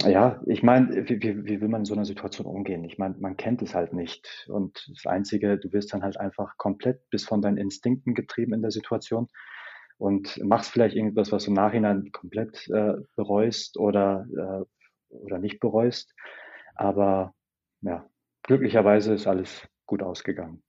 ja, ich meine, wie, wie, wie will man in so einer Situation umgehen? Ich meine, man kennt es halt nicht. Und das Einzige, du wirst dann halt einfach komplett bis von deinen Instinkten getrieben in der Situation und machst vielleicht irgendwas, was du im Nachhinein komplett äh, bereust oder, äh, oder nicht bereust. Aber ja, glücklicherweise ist alles gut ausgegangen.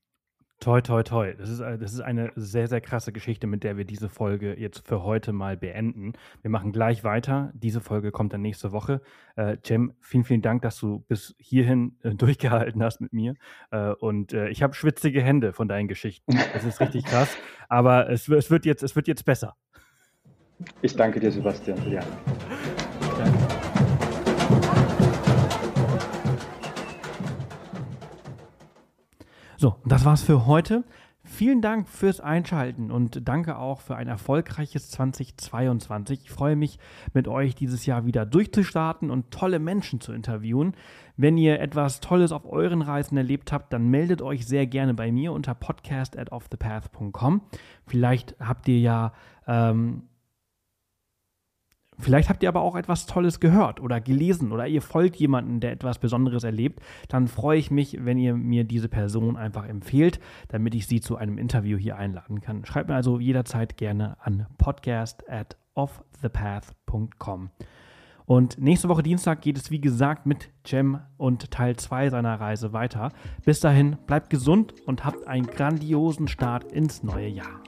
Toi, toi, toi. Das ist, das ist eine sehr, sehr krasse Geschichte, mit der wir diese Folge jetzt für heute mal beenden. Wir machen gleich weiter. Diese Folge kommt dann nächste Woche. Äh, Cem, vielen, vielen Dank, dass du bis hierhin äh, durchgehalten hast mit mir. Äh, und äh, ich habe schwitzige Hände von deinen Geschichten. Das ist richtig krass. Aber es, es, wird jetzt, es wird jetzt besser. Ich danke dir, Sebastian, für die Antwort. So, das war's für heute. Vielen Dank fürs Einschalten und danke auch für ein erfolgreiches 2022. Ich freue mich, mit euch dieses Jahr wieder durchzustarten und tolle Menschen zu interviewen. Wenn ihr etwas Tolles auf euren Reisen erlebt habt, dann meldet euch sehr gerne bei mir unter podcast at offthepath.com. Vielleicht habt ihr ja ähm, Vielleicht habt ihr aber auch etwas Tolles gehört oder gelesen oder ihr folgt jemanden, der etwas Besonderes erlebt. Dann freue ich mich, wenn ihr mir diese Person einfach empfehlt, damit ich sie zu einem Interview hier einladen kann. Schreibt mir also jederzeit gerne an podcast at offthepath.com. Und nächste Woche Dienstag geht es wie gesagt mit Jem und Teil 2 seiner Reise weiter. Bis dahin, bleibt gesund und habt einen grandiosen Start ins neue Jahr.